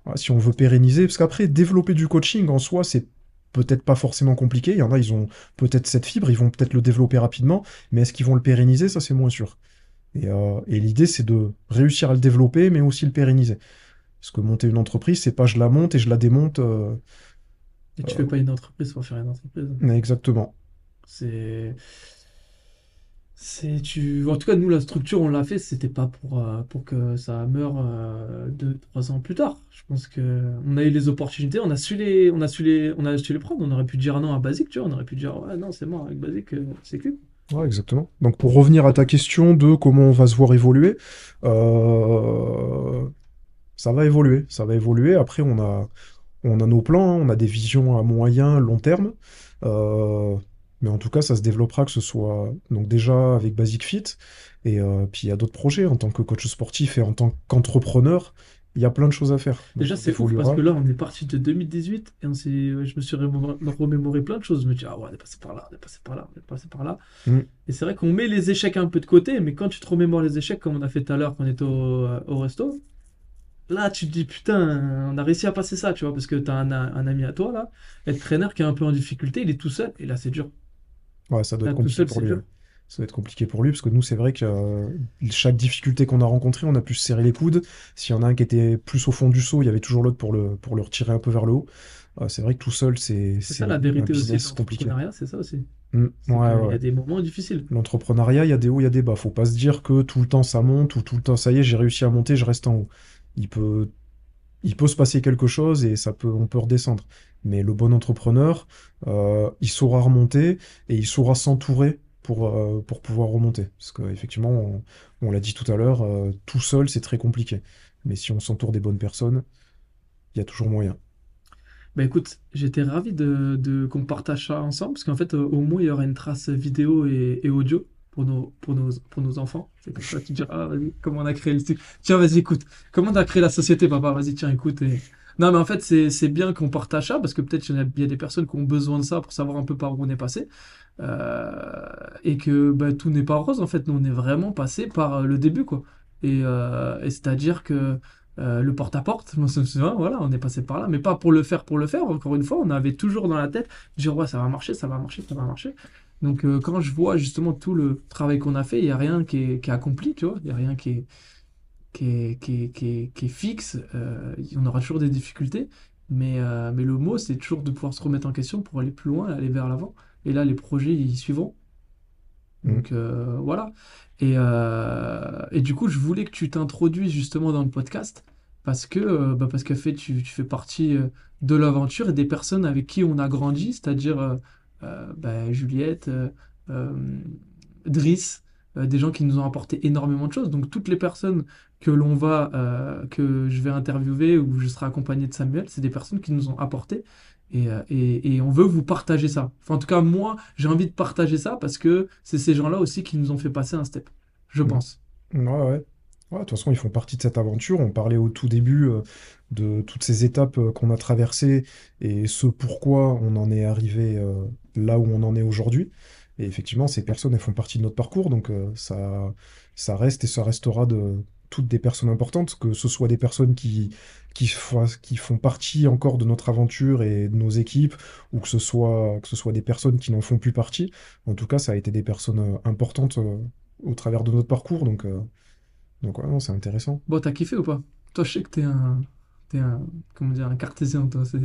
S2: Ouais, si on veut pérenniser, parce qu'après, développer du coaching en soi, c'est peut-être pas forcément compliqué. Il y en a, ils ont peut-être cette fibre, ils vont peut-être le développer rapidement, mais est-ce qu'ils vont le pérenniser? Ça, c'est moins sûr. Et, euh, et l'idée, c'est de réussir à le développer, mais aussi le pérenniser. Parce que monter une entreprise, c'est pas je la monte et je la démonte euh,
S1: Et tu fais pas une entreprise pour faire une entreprise.
S2: Exactement.
S1: C'est. Tu en tout cas nous la structure on l'a fait c'était pas pour euh, pour que ça meure euh, deux trois ans plus tard je pense que on a eu les opportunités on a su les on a su les on a su les prendre on aurait pu dire non à Basic tu vois on aurait pu dire ouais non c'est mort avec Basic euh, c'est cul
S2: Ouais, exactement. Donc pour revenir à ta question de comment on va se voir évoluer, euh, ça va évoluer, ça va évoluer. Après, on a, on a nos plans, on a des visions à moyen, long terme. Mais en tout cas, ça se développera, que ce soit donc déjà avec Basic Fit, et euh, puis il y a d'autres projets en tant que coach sportif et en tant qu'entrepreneur. Il y a plein de choses à faire.
S1: Déjà, c'est ouf parce que là, on est parti de 2018 et on je me suis remémoré, plein de choses. Je me dis, ah ouais, on est passé par là, on est passé par là, on est passé par là.
S2: Mm.
S1: Et c'est vrai qu'on met les échecs un peu de côté, mais quand tu te remémores les échecs, comme on a fait tout à l'heure quand on était au, euh, au resto, là, tu te dis, putain, on a réussi à passer ça, tu vois, parce que t'as un, un ami à toi, là, être traîneur qui est un peu en difficulté, il est tout seul, et là, c'est dur.
S2: Ouais, ça doit être compliqué
S1: seul,
S2: pour lui.
S1: dur.
S2: hein. Ça va être compliqué pour lui, parce que nous, c'est vrai que euh, chaque difficulté qu'on a rencontrée, on a pu se serrer les coudes. S'il y en a un qui était plus au fond du seau, il y avait toujours l'autre pour le, pour le retirer un peu vers le haut. Euh, c'est vrai que tout seul, c'est,
S1: C'est ça la
S2: un
S1: vérité aussi l'entrepreneuriat, c'est ça aussi.
S2: Mm. Ouais,
S1: qu'il
S2: ouais.
S1: y a des moments difficiles.
S2: L'entrepreneuriat, il y a des hauts, il y a des bas. Faut pas se dire que tout le temps ça monte ou tout le temps ça y est, j'ai réussi à monter, je reste en haut. Il peut, il peut se passer quelque chose et ça peut, on peut redescendre. Mais le bon entrepreneur, euh, il saura remonter et il saura s'entourer pour, euh, pour pouvoir remonter. Parce qu'effectivement, on, on l'a dit tout à l'heure, euh, tout seul, c'est très compliqué. Mais si on s'entoure des bonnes personnes, il y a toujours moyen.
S1: Bah écoute, j'étais ravi de, de qu'on partage ça ensemble, parce qu'en fait, au moins, il y aura une trace vidéo et, audio pour nos, pour nos, pour nos enfants. C'est comme ça, tu diras, ah, comment on a créé le truc. Tiens, vas-y, écoute. Comment on a créé la société, papa? Vas-y, tiens, écoute. Non, mais en fait, c'est, bien qu'on partage ça, parce que peut-être il y a des personnes qui ont besoin de ça pour savoir un peu par où on est passé. Euh, et que bah, tout n'est pas rose, en fait. Nous, on est vraiment passé par euh, le début, quoi. Et, euh, c'est-à-dire que le porte-à-porte, <laughs> souvient, voilà, on est passé par là, mais pas pour le faire pour le faire. Encore une fois, on avait toujours dans la tête, dire, ouais, ça va marcher, ça va marcher, ça va marcher. Donc, quand je vois justement tout le travail qu'on a fait, il n'y a rien qui est, qui est accompli, tu vois, il n'y a rien qui est, qui est, qui est, qui est, qui est fixe. Euh, on aura toujours des difficultés, mais, euh, mais le mot, c'est toujours de pouvoir se remettre en question pour aller plus loin, aller vers l'avant. Et là, les projets, ils suivront.
S2: Mm.
S1: Donc euh, voilà. Et, et du coup, je voulais que tu t'introduises justement dans le podcast parce que, bah, parce qu'en fait, tu, tu fais partie de l'aventure et des personnes avec qui on a grandi, c'est-à-dire bah, Juliette, Driss, des gens qui nous ont apporté énormément de choses. Donc toutes les personnes que l'on va, euh, que je vais interviewer ou je serai accompagné de Samuel, c'est des personnes qui nous ont apporté. Et, euh, et, et on veut vous partager ça. Enfin, en tout cas, moi, j'ai envie de partager ça parce que c'est ces gens-là aussi qui nous ont fait passer un step, je pense.
S2: Ouais, ouais. Ouais, de toute façon, ils font partie de cette aventure. On parlait au tout début euh, de toutes ces étapes euh, qu'on a traversées et ce pourquoi on en est arrivé là où on en est aujourd'hui. Et effectivement, ces personnes, elles font partie de notre parcours, donc ça, ça reste et ça restera de toutes des personnes importantes, que ce soit des personnes qui, qui, qui font partie encore de notre aventure et de nos équipes, ou que ce soit, que ce soit des personnes qui n'en font plus partie. En tout cas, ça a été des personnes euh, importantes euh, au travers de notre parcours, donc... euh, donc ouais, c'est intéressant.
S1: Bon, t'as kiffé ou pas? Toi, je sais que t'es un, t'es un, comment dire, un cartésien, toi. C'est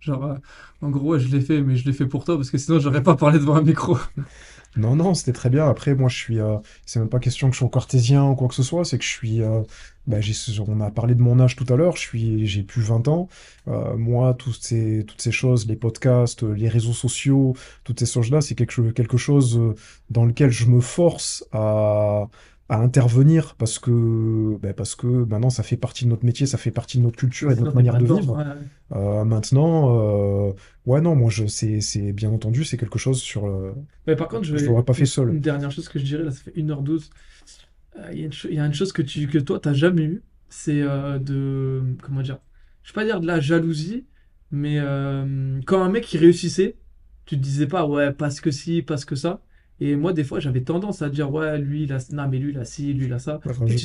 S1: genre, euh, en gros, ouais, je l'ai fait, mais je l'ai fait pour toi parce que sinon, j'aurais pas parlé devant un micro. <laughs>
S2: Non, non, c'était très bien. Après, moi, je suis. euh, c'est même pas question que je sois cartésien ou quoi que ce soit. C'est que je suis. euh, bah, on a parlé de mon âge tout à l'heure. Je suis, j'ai plus 20 ans. Euh, moi, toutes ces, toutes ces choses, les podcasts, les réseaux sociaux, toutes ces choses-là, c'est quelque, quelque chose euh, dans lequel je me force à, à intervenir parce que, bah, parce que maintenant, ça fait partie de notre métier, ça fait partie de notre culture et de notre manière de vivre.
S1: Ouais.
S2: Euh, maintenant, euh, ouais, non, moi, je, c'est, c'est bien entendu, c'est quelque chose sur. le-
S1: Mais par contre, je
S2: l'aurais pas fait seul.
S1: une dernière chose que je dirais, là, ça fait 1h12. Euh, Il y a une, cho- il y a une chose que tu, que toi, t'as jamais eu, c'est euh, de, comment dire, je vais pas dire de la jalousie, mais euh, quand un mec il réussissait, tu te disais pas, ouais, parce que si, parce que ça. Et moi, des fois, j'avais tendance à dire, ouais, lui, il a, non, mais lui, il a ci, lui, il a ça. Tu,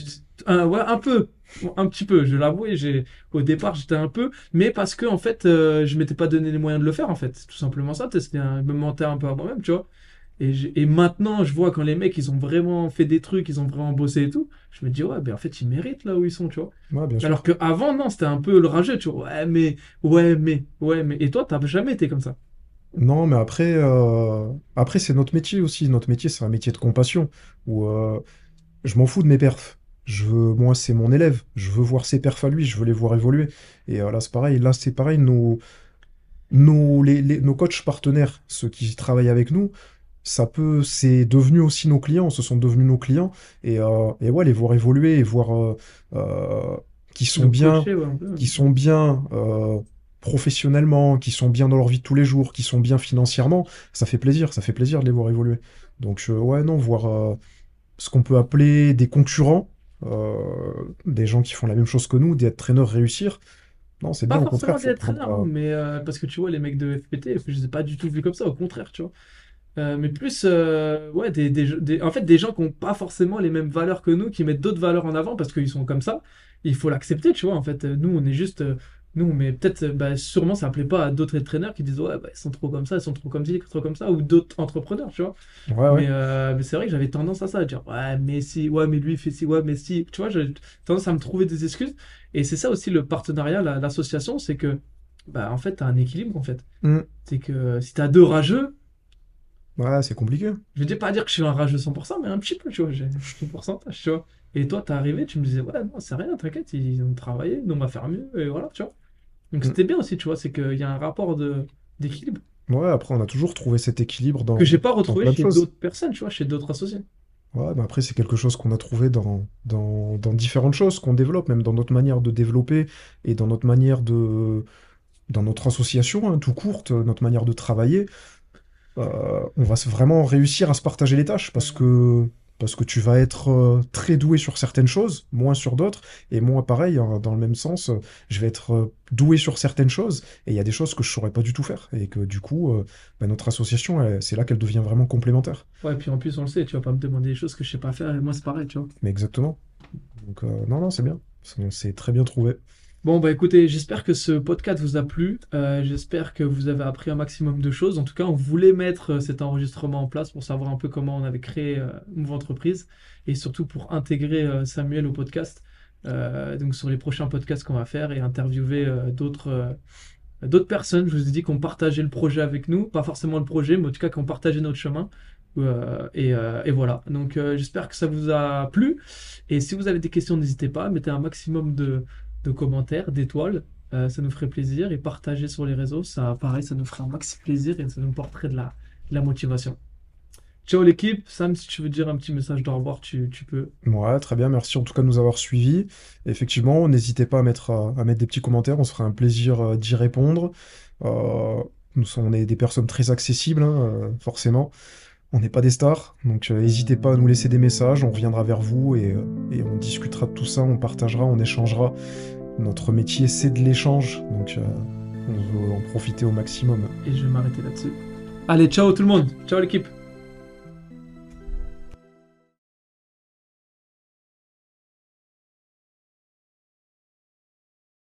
S1: un, ouais, un peu, un petit peu, je l'avoue, j'ai, au départ, j'étais un peu, mais parce que, en fait, euh, je m'étais pas donné les moyens de le faire, en fait. Tout simplement ça, c'était un, me un peu à moi-même, tu vois. Et, et maintenant, je vois quand les mecs, ils ont vraiment fait des trucs, ils ont vraiment bossé et tout, je me dis, ouais, ben en fait, ils méritent là où ils sont, tu vois.
S2: Ouais, bien sûr.
S1: Alors que avant non, c'était un peu le rageux, tu vois. Ouais, mais, ouais, mais, ouais, mais. Et toi, t'as jamais été comme ça.
S2: Non, mais après, euh, après c'est notre métier aussi. Notre métier, c'est un métier de compassion où euh, je m'en fous de mes perfs. Je veux, moi, c'est mon élève. Je veux voir ses perfs à lui. Je veux les voir évoluer. Et euh, là, c'est pareil. Là, c'est pareil. Nos, nos, les, les- nos coachs partenaires, ceux qui travaillent avec nous, ça peut, c'est devenu aussi nos clients. Ce sont devenus nos clients. Et, euh, et ouais, les voir évoluer et voir qu'ils sont bien qui sont bien euh, professionnellement, qui sont bien dans leur vie de tous les jours, qui sont bien financièrement, ça fait plaisir, ça fait plaisir de les voir évoluer. Donc euh, ouais, non, voir euh, ce qu'on peut appeler des concurrents, euh, des gens qui font la même chose que nous, des traîneurs réussir, non, c'est bien,
S1: Pas
S2: au
S1: forcément
S2: contraire,
S1: des
S2: prendre,
S1: entraîneurs, hein,
S2: euh,
S1: mais parce que tu vois, les mecs de FPT, je les ai pas du tout vus comme ça, au contraire, tu vois. Euh, mais plus, euh, ouais, des, des, des- en fait, des gens qui n'ont pas forcément les mêmes valeurs que nous, qui mettent d'autres valeurs en avant parce qu'ils sont comme ça. Il faut l'accepter, tu vois. En fait, nous, on est juste, nous, mais peut-être, euh, bah, sûrement, ça plaît pas à d'autres entraîneurs qui disent, ouais, bah, ils sont trop comme ça, ils sont trop comme ci, trop comme ça, ou d'autres entrepreneurs, tu vois.
S2: ouais, ouais.
S1: Mais, euh, mais c'est vrai que j'avais tendance à ça, à dire, ouais, mais si, ouais, mais lui, il fait ci, ouais, mais si. Tu vois, j'ai tendance à me trouver des excuses. Et c'est ça aussi le partenariat, la- l'association, c'est que, bah, en fait, t'as un équilibre, en fait.
S2: Mm.
S1: C'est que si t'as deux rageux,
S2: Ouais, c'est compliqué.
S1: je vais pas dire que je suis un rageux 100%, mais un petit peu, tu vois, j'ai <laughs> un pourcentage, tu vois. Et toi, t'es arrivé, tu me disais, ouais, non, c'est rien, t'inquiète, ils ont travaillé, nous, on va faire mieux, et voilà, tu vois. Donc
S2: Mm.
S1: c'était bien aussi, tu vois, c'est qu'il y a un rapport d'équilibre
S2: Ouais, après, on a toujours trouvé cet équilibre dans,
S1: que j'ai pas retrouvé chez d'autres personnes, tu vois, chez d'autres associés.
S2: Ouais, mais après, c'est quelque chose qu'on a trouvé dans, dans, dans différentes choses qu'on développe, même dans notre manière de développer et dans notre manière de, dans notre association, hein, tout courte, notre manière de travailler. Euh, on va vraiment réussir à se partager les tâches parce que, parce que tu vas être euh, très doué sur certaines choses, moins sur d'autres, et moi, pareil, hein, dans le même sens, euh, je vais être euh, doué sur certaines choses, et il y a des choses que je saurais pas du tout faire, et que du coup, bah, notre association, c'est là qu'elle devient vraiment complémentaire.
S1: Ouais, puis en plus, on le sait, tu vas pas me demander des choses que je sais pas faire, et moi, c'est pareil, tu vois.
S2: Mais exactement. Donc, non, non, c'est bien. C'est très bien trouvé.
S1: Bon, bah écoutez, j'espère que ce podcast vous a plu. Euh, j'espère que vous avez appris un maximum de choses. En tout cas, on voulait mettre euh, cet enregistrement en place pour savoir un peu comment on avait créé euh, Move Entreprise et surtout pour intégrer Samuel au podcast. Donc sur les prochains podcasts qu'on va faire et interviewer d'autres personnes. Je vous ai dit qu'on partageait le projet avec nous, pas forcément le projet, mais en tout cas qu'on partageait notre chemin. Et, voilà. Donc j'espère que ça vous a plu. Et si vous avez des questions, n'hésitez pas, mettez un maximum de de commentaires, d'étoiles. Euh, ça nous ferait plaisir. Et partager sur les réseaux, ça, pareil, ça nous ferait un maxi plaisir et ça nous porterait de la, motivation. Ciao l'équipe. Sam, si tu veux dire un petit message d'au revoir, tu, tu peux.
S2: Ouais, très bien. Merci en tout cas de nous avoir suivis. Effectivement, n'hésitez pas à mettre, à mettre des petits commentaires. On se fera un plaisir euh, d'y répondre. Euh, nous sommes, on est des personnes très accessibles, hein, forcément. On n'est pas des stars, donc euh, n'hésitez pas à nous laisser des messages. On reviendra vers vous et, euh, et on discutera de tout ça. On partagera, on échangera. Notre métier, c'est de l'échange, donc euh, on veut en profiter au maximum.
S1: Et je vais m'arrêter là-dessus. Allez, ciao tout le monde. Ciao l'équipe.